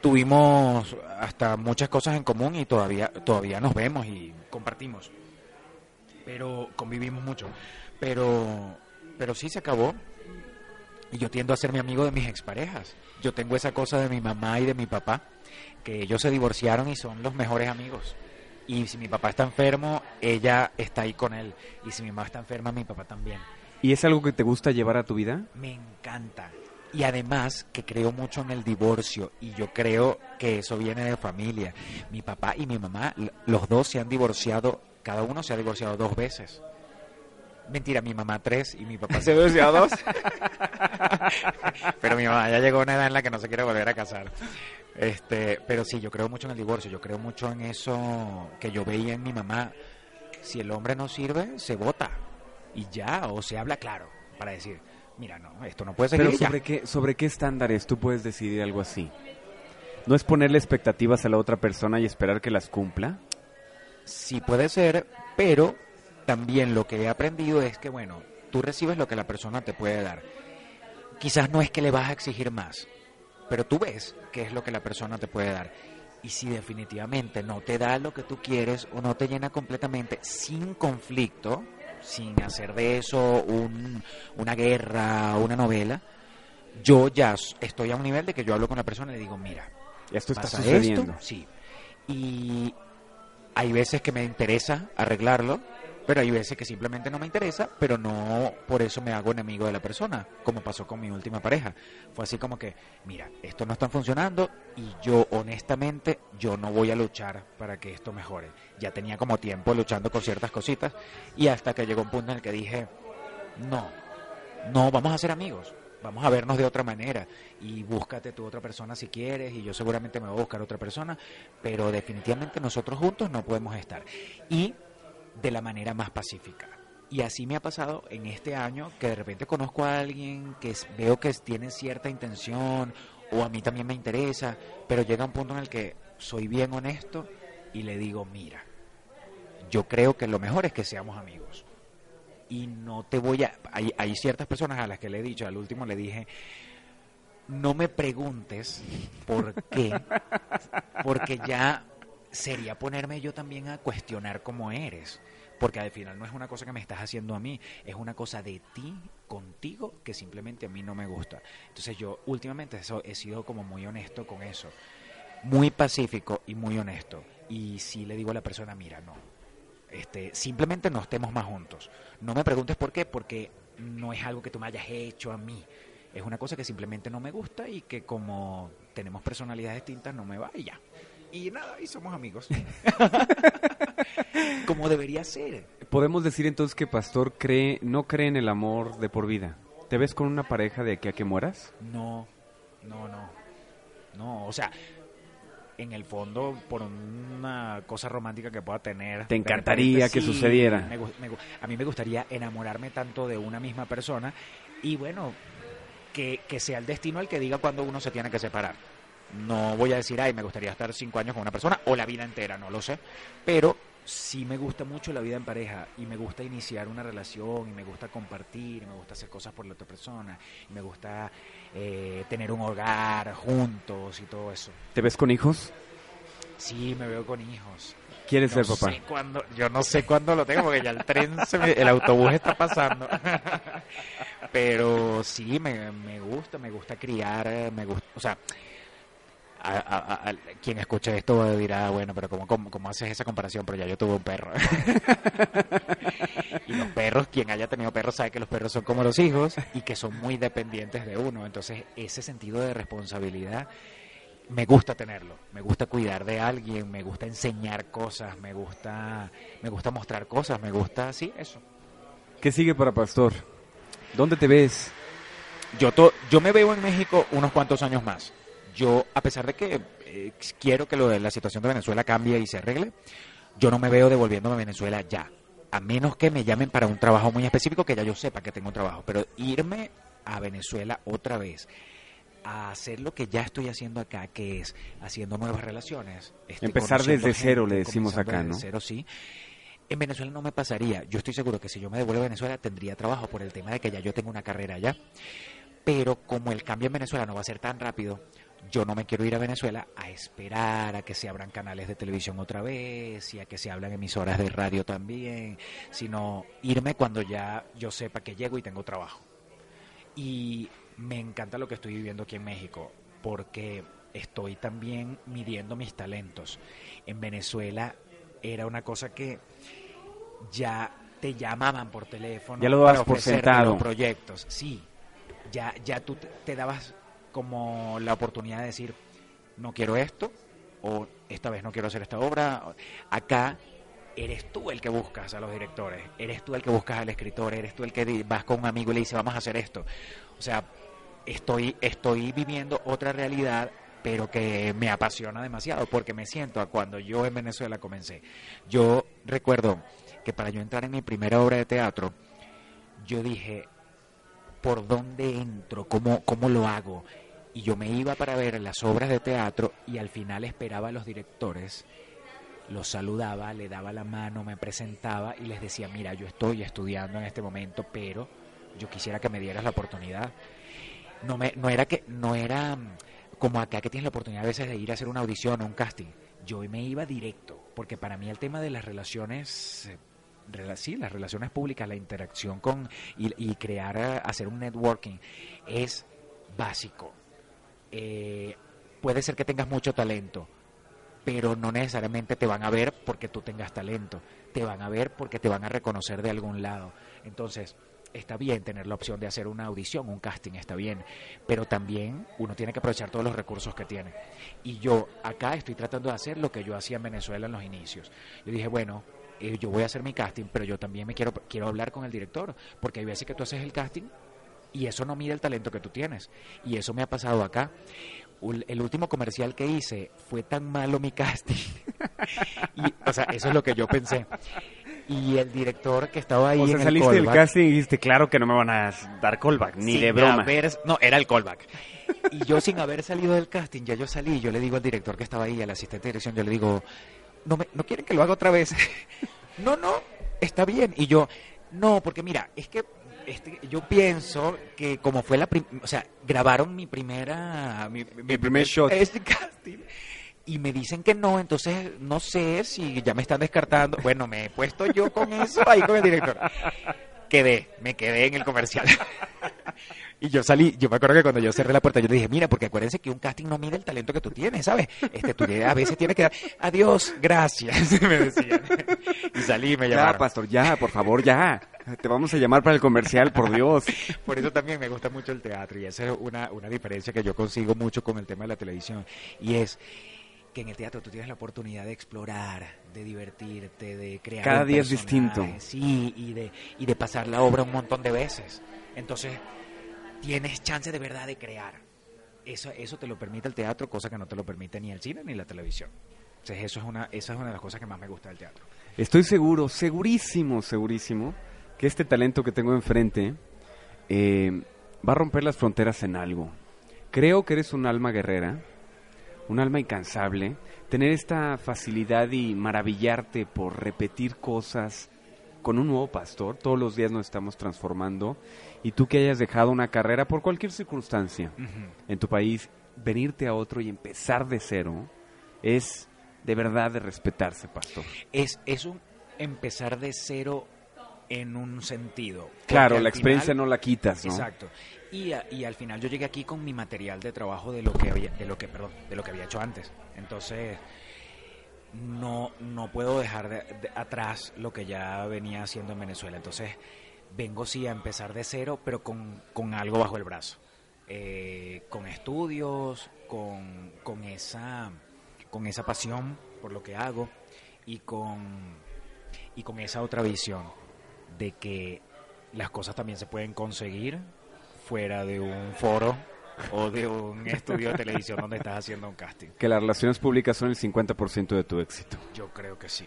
tuvimos hasta muchas cosas en común y todavía, todavía nos vemos y compartimos. Pero convivimos mucho. Pero, pero sí se acabó. Y yo tiendo a ser mi amigo de mis exparejas. Yo tengo esa cosa de mi mamá y de mi papá, que ellos se divorciaron y son los mejores amigos. Y si mi papá está enfermo, ella está ahí con él. Y si mi mamá está enferma, mi papá también. ¿Y es algo que te gusta llevar a tu vida? Me encanta. Y además que creo mucho en el divorcio y yo creo que eso viene de familia. Mi papá y mi mamá, los dos se han divorciado, cada uno se ha divorciado dos veces. Mentira, mi mamá tres y mi papá se ha divorciado dos. pero mi mamá ya llegó a una edad en la que no se quiere volver a casar. Este, pero sí, yo creo mucho en el divorcio, yo creo mucho en eso que yo veía en mi mamá. Si el hombre no sirve, se vota y ya, o se habla claro para decir, mira, no, esto no puede seguir. Pero y ya". sobre qué, sobre qué estándares tú puedes decidir algo así. ¿No es ponerle expectativas a la otra persona y esperar que las cumpla? Sí puede ser, pero también lo que he aprendido es que, bueno, tú recibes lo que la persona te puede dar. Quizás no es que le vas a exigir más, pero tú ves qué es lo que la persona te puede dar. Y si definitivamente no te da lo que tú quieres o no te llena completamente sin conflicto, sin hacer de eso un- una guerra una novela, yo ya estoy a un nivel de que yo hablo con la persona y le digo, mira, Esto está sucediendo. esto, sí. Y hay veces que me interesa arreglarlo, pero hay veces que simplemente no me interesa, pero no por eso me hago enemigo de la persona, como pasó con mi última pareja. Fue así como que, mira, esto no está funcionando y yo honestamente yo no voy a luchar para que esto mejore. Ya tenía como tiempo luchando con ciertas cositas y hasta que llegó un punto en el que dije, no, no, vamos a ser amigos. Vamos a vernos de otra manera y búscate tu otra persona si quieres y yo seguramente me voy a buscar otra persona, pero definitivamente nosotros juntos no podemos estar. Y de la manera más pacífica. Y así me ha pasado en este año que de repente conozco a alguien que veo que tiene cierta intención o a mí también me interesa, pero llega un punto en el que soy bien honesto y le digo, mira, yo creo que lo mejor es que seamos amigos y no te voy a... Hay, hay ciertas personas a las que le he dicho, al último le dije, no me preguntes por qué, porque ya sería ponerme yo también a cuestionar cómo eres, porque al final no es una cosa que me estás haciendo a mí, es una cosa de ti contigo que simplemente a mí no me gusta. Entonces yo últimamente eso, he sido como muy honesto con eso, muy pacífico y muy honesto. Y si le digo a la persona, mira, no, este, simplemente no estemos más juntos. No me preguntes por qué, porque no es algo que tú me hayas hecho a mí. Es una cosa que simplemente no me gusta y que como tenemos personalidades distintas no me va y ya. Y nada, y somos amigos. como debería ser. Podemos decir entonces que Pastor cree, no cree en el amor de por vida. ¿Te ves con una pareja de aquí a que mueras? No, no, no. No, o sea, en el fondo, por una cosa romántica que pueda tener. Te encantaría repente, que sucediera. me me a mí me gustaría enamorarme tanto de una misma persona y bueno, que, que sea el destino el que diga cuando uno se tiene que separar. No voy a decir, ay, me gustaría estar cinco años con una persona o la vida entera, no lo sé. Pero sí me gusta mucho la vida en pareja y me gusta iniciar una relación y me gusta compartir y me gusta hacer cosas por la otra persona y me gusta eh, tener un hogar juntos y todo eso. ¿Te ves con hijos? Sí, me veo con hijos. ¿Quieres No ser papá? sé cuándo- yo no sé cuándo lo tengo porque ya el tren, se me- el autobús está pasando. Pero sí, me, me gusta, me gusta criar, me gusta, o sea, a, a- a- quien escuche esto dirá, bueno, pero ¿cómo, cómo, cómo haces esa comparación? Pero ya yo tuve un perro. y los perros, quien haya tenido perros sabe que los perros son como los hijos y que son muy dependientes de uno. Entonces, ese sentido de responsabilidad me gusta tenerlo, me gusta cuidar de alguien, me gusta enseñar cosas, me gusta, me gusta mostrar cosas, me gusta, sí, eso. ¿Qué sigue para Pastor? ¿Dónde te ves? Yo, to- yo me veo en México unos cuantos años más. Yo, a pesar de que eh, quiero que lo de la situación de Venezuela cambie y se arregle, yo no me veo devolviéndome a Venezuela ya. A menos que me llamen para un trabajo muy específico que ya yo sepa que tengo un trabajo. Pero irme a Venezuela otra vez a hacer lo que ya estoy haciendo acá, que es haciendo nuevas relaciones. este, Empezar desde cero, le decimos acá, desde ¿no? cero, sí. En Venezuela no me pasaría. Yo estoy seguro que si yo me devuelvo a Venezuela tendría trabajo por el tema de que ya yo tengo una carrera allá. Pero como el cambio en Venezuela no va a ser tan rápido, yo no me quiero ir a Venezuela a esperar a que se abran canales de televisión otra vez y a que se abran emisoras de radio también, sino irme cuando ya yo sepa que llego y tengo trabajo. Y me encanta lo que estoy viviendo aquí en México, porque estoy también midiendo mis talentos. En Venezuela era una cosa que ya te llamaban por teléfono. Ya lo dabas para por sentado. los proyectos, sí. Ya, ya tú te, te dabas como la oportunidad de decir, no quiero esto, o esta vez no quiero hacer esta obra. Acá eres tú el que buscas a los directores, eres tú el que buscas al escritor, eres tú el que vas con un amigo y le dices, vamos a hacer esto. O sea, estoy, estoy viviendo otra realidad pero que me apasiona demasiado porque me siento a cuando yo en Venezuela comencé. Yo recuerdo que para yo entrar en mi primera obra de teatro, yo dije, ¿por dónde entro? ¿Cómo, cómo lo hago? Y yo me iba para ver las obras de teatro y al final esperaba a los directores, los saludaba, le daba la mano, me presentaba y les decía, mira, yo estoy estudiando en este momento, pero yo quisiera que me dieras la oportunidad. No, me, no era que, no era mm, como acá que tienes la oportunidad a veces de ir a hacer una audición o un casting. Yo me iba directo, porque para mí el tema de las relaciones, eh, sí, las relaciones públicas, la interacción con y, y crear, eh, hacer un networking es básico. Eh, puede ser que tengas mucho talento, pero no necesariamente te van a ver porque tú tengas talento, te van a ver porque te van a reconocer de algún lado. Entonces, está bien tener la opción de hacer una audición, un casting, está bien, pero también uno tiene que aprovechar todos los recursos que tiene. Y yo acá estoy tratando de hacer lo que yo hacía en Venezuela en los inicios. Yo dije, bueno, eh, yo voy a hacer mi casting, pero yo también me quiero quiero hablar con el director, porque hay veces que tú haces el casting y eso no mide el talento que tú tienes. Y eso me ha pasado acá. El último comercial que hice fue tan malo mi casting. y, o sea, eso es lo que yo pensé. Y el director que estaba ahí O sea, en el saliste del casting y dijiste, claro que no me van a dar callback, ni de broma. haber- no, era el callback. Y yo sin haber salido del casting, ya yo salí, yo le digo al director que estaba ahí, al asistente de dirección, yo le digo, no, me, no quieren que lo haga otra vez. no, no, está bien. Y yo, no, porque mira, es que este, yo pienso que como fue la prim- o sea, grabaron mi primera mi, mi primer shot. este casting y me dicen que no, entonces no sé si ya me están descartando. Bueno, me he puesto yo con eso ahí con el director. Quedé, me quedé en el comercial. Y yo salí, yo me acuerdo que cuando yo cerré la puerta, yo le dije, mira, porque acuérdense que un casting no mide el talento que tú tienes, ¿sabes? Este, tú a veces tienes que dar, adiós, gracias, me decían. Y salí me Ya, llamaron. pastor, ya, por favor, ya. Te vamos a llamar para el comercial, por Dios. Por eso también me gusta mucho el teatro y esa es una, una diferencia que yo consigo mucho con el tema de la televisión. Y es que en el teatro tú tienes la oportunidad de explorar, de divertirte, de crear. Cada día es distinto. Sí, y de, y de pasar la obra un montón de veces. Entonces, tienes chance de verdad de crear. Eso, eso te lo permite el teatro, cosa que no te lo permite ni el cine ni la televisión. Entonces, eso es una, esa es una de las cosas que más me gusta del teatro. Estoy seguro, segurísimo, segurísimo, que este talento que tengo enfrente eh, va a romper las fronteras en algo. Creo que eres un alma guerrera, un alma incansable. Tener esta facilidad y maravillarte por repetir cosas con un nuevo pastor, todos los días nos estamos transformando, y tú que hayas dejado una carrera por cualquier circunstancia en tu país, venirte a otro y empezar de cero, es de verdad de respetarse, pastor. Es, es un empezar de cero en un sentido. Claro, la experiencia final- no la quitas, ¿no? Exacto. Y, a- y al final yo llegué aquí con mi material de trabajo de lo que había, de lo que, perdón, de lo que había hecho antes. Entonces, no, no puedo dejar de- atrás lo que ya venía haciendo en Venezuela. Entonces, vengo sí a empezar de cero, pero con, con algo bajo el brazo. Eh, con estudios, con, con esa con esa pasión por lo que hago y con y con esa otra visión de que las cosas también se pueden conseguir fuera de un foro o de un estudio de televisión donde estás haciendo un casting. Que las relaciones públicas son el 50% de tu éxito. Yo creo que sí.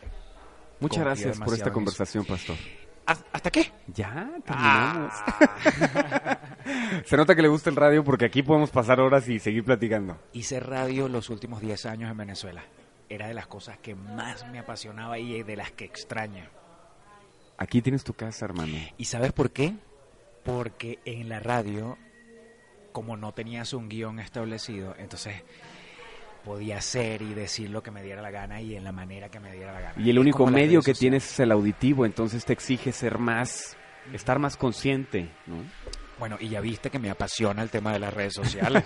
Muchas Confío gracias por esta conversación, pastor. ¿Hasta qué? Ya, terminamos. Ah. Se nota que le gusta el radio porque aquí podemos pasar horas y seguir platicando. Hice radio los últimos 10 años en Venezuela. Era de las cosas que más me apasionaba y de las que extraño. Aquí tienes tu casa, hermano. ¿Y sabes por qué? Porque en la radio, como no tenías un guion establecido, entonces podía hacer y decir lo que me diera la gana y en la manera que me diera la gana. Y el único medio que tienes es el auditivo, entonces te exige ser más, estar más consciente, ¿no? Bueno, y ya viste que me apasiona el tema de las redes sociales.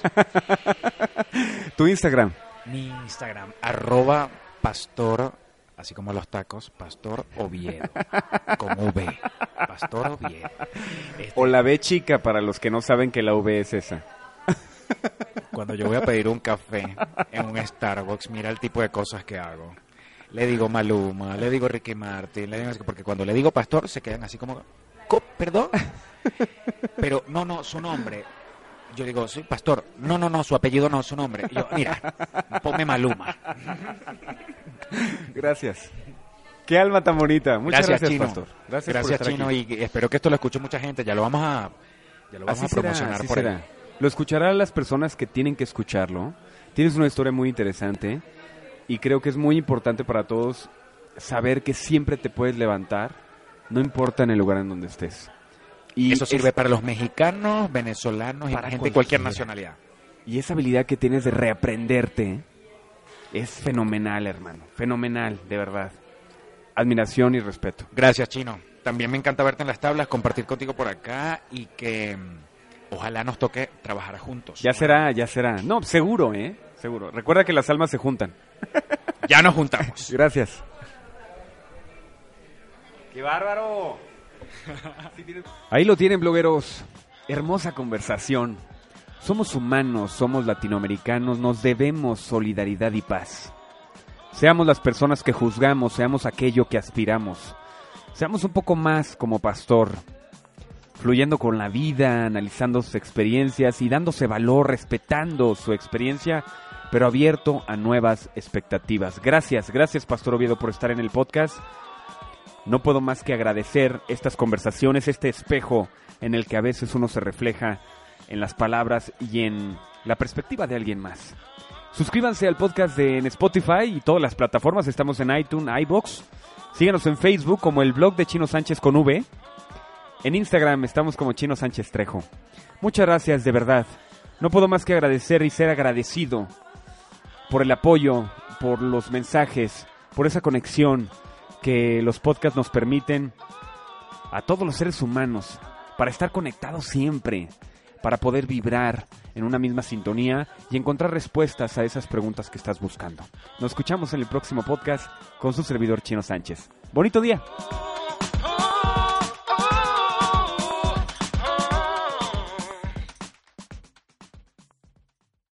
Tu Instagram. Mi Instagram, arroba pastor así como los tacos, Pastor Oviedo, con V, Pastor Oviedo. Este, O la B chica para los que no saben que la V es esa. Cuando yo voy a pedir un café en un Starbucks, mira el tipo de cosas que hago. Le digo Maluma, le digo Ricky Martin, le digo porque cuando le digo pastor se quedan así como, "Co- ¿perdón? Pero no, no, su nombre. Yo digo, sí, pastor. No, no, no, su apellido no, su nombre. Y yo, mira, ponme Maluma. Gracias. Qué alma tan bonita. Muchas gracias, Chino. Pastor. Gracias, Gracias, Chino, aquí. y espero que esto lo escuche mucha gente. Ya lo vamos a, ya lo vamos Así a será, promocionar así por será. ahí. Lo escucharán las personas que tienen que escucharlo. Tienes una historia muy interesante y creo que es muy importante para todos saber que siempre te puedes levantar, no importa en el lugar en donde estés. Y Eso sirve es- para los mexicanos, venezolanos y Para gente de cualquier nacionalidad. Y esa habilidad que tienes de reaprenderte es fenomenal, hermano. Fenomenal, de verdad. Admiración y respeto. Gracias, Chino. También me encanta verte en las tablas, compartir contigo por acá y que mm, ojalá nos toque trabajar juntos. Ya será, ya será. No, seguro, ¿eh? Seguro. Recuerda que las almas se juntan. Ya nos juntamos. Gracias. ¡Qué bárbaro! Ahí lo tienen, blogueros. Hermosa conversación. Somos humanos, somos latinoamericanos, nos debemos solidaridad y paz. Seamos las personas que juzgamos, seamos aquello que aspiramos. Seamos un poco más como pastor, fluyendo con la vida, analizando sus experiencias y dándose valor, respetando su experiencia, pero abierto a nuevas expectativas. Gracias, gracias Pastor Oviedo por estar en el podcast. No puedo más que agradecer estas conversaciones, este espejo en el que a veces uno se refleja en las palabras y en la perspectiva de alguien más. Suscríbanse al podcast de, en Spotify y todas las plataformas. Estamos en iTunes, iBox. Síganos en Facebook como el blog de Chino Sánchez con V. En Instagram estamos como Chino Sánchez Trejo. Muchas gracias, de verdad. No puedo más que agradecer y ser agradecido por el apoyo, por los mensajes, por esa conexión que los podcasts nos permiten a todos los seres humanos para estar conectados siempre, para poder vibrar en una misma sintonía y encontrar respuestas a esas preguntas que estás buscando. Nos escuchamos en el próximo podcast con su servidor Chino Sánchez. Bonito día.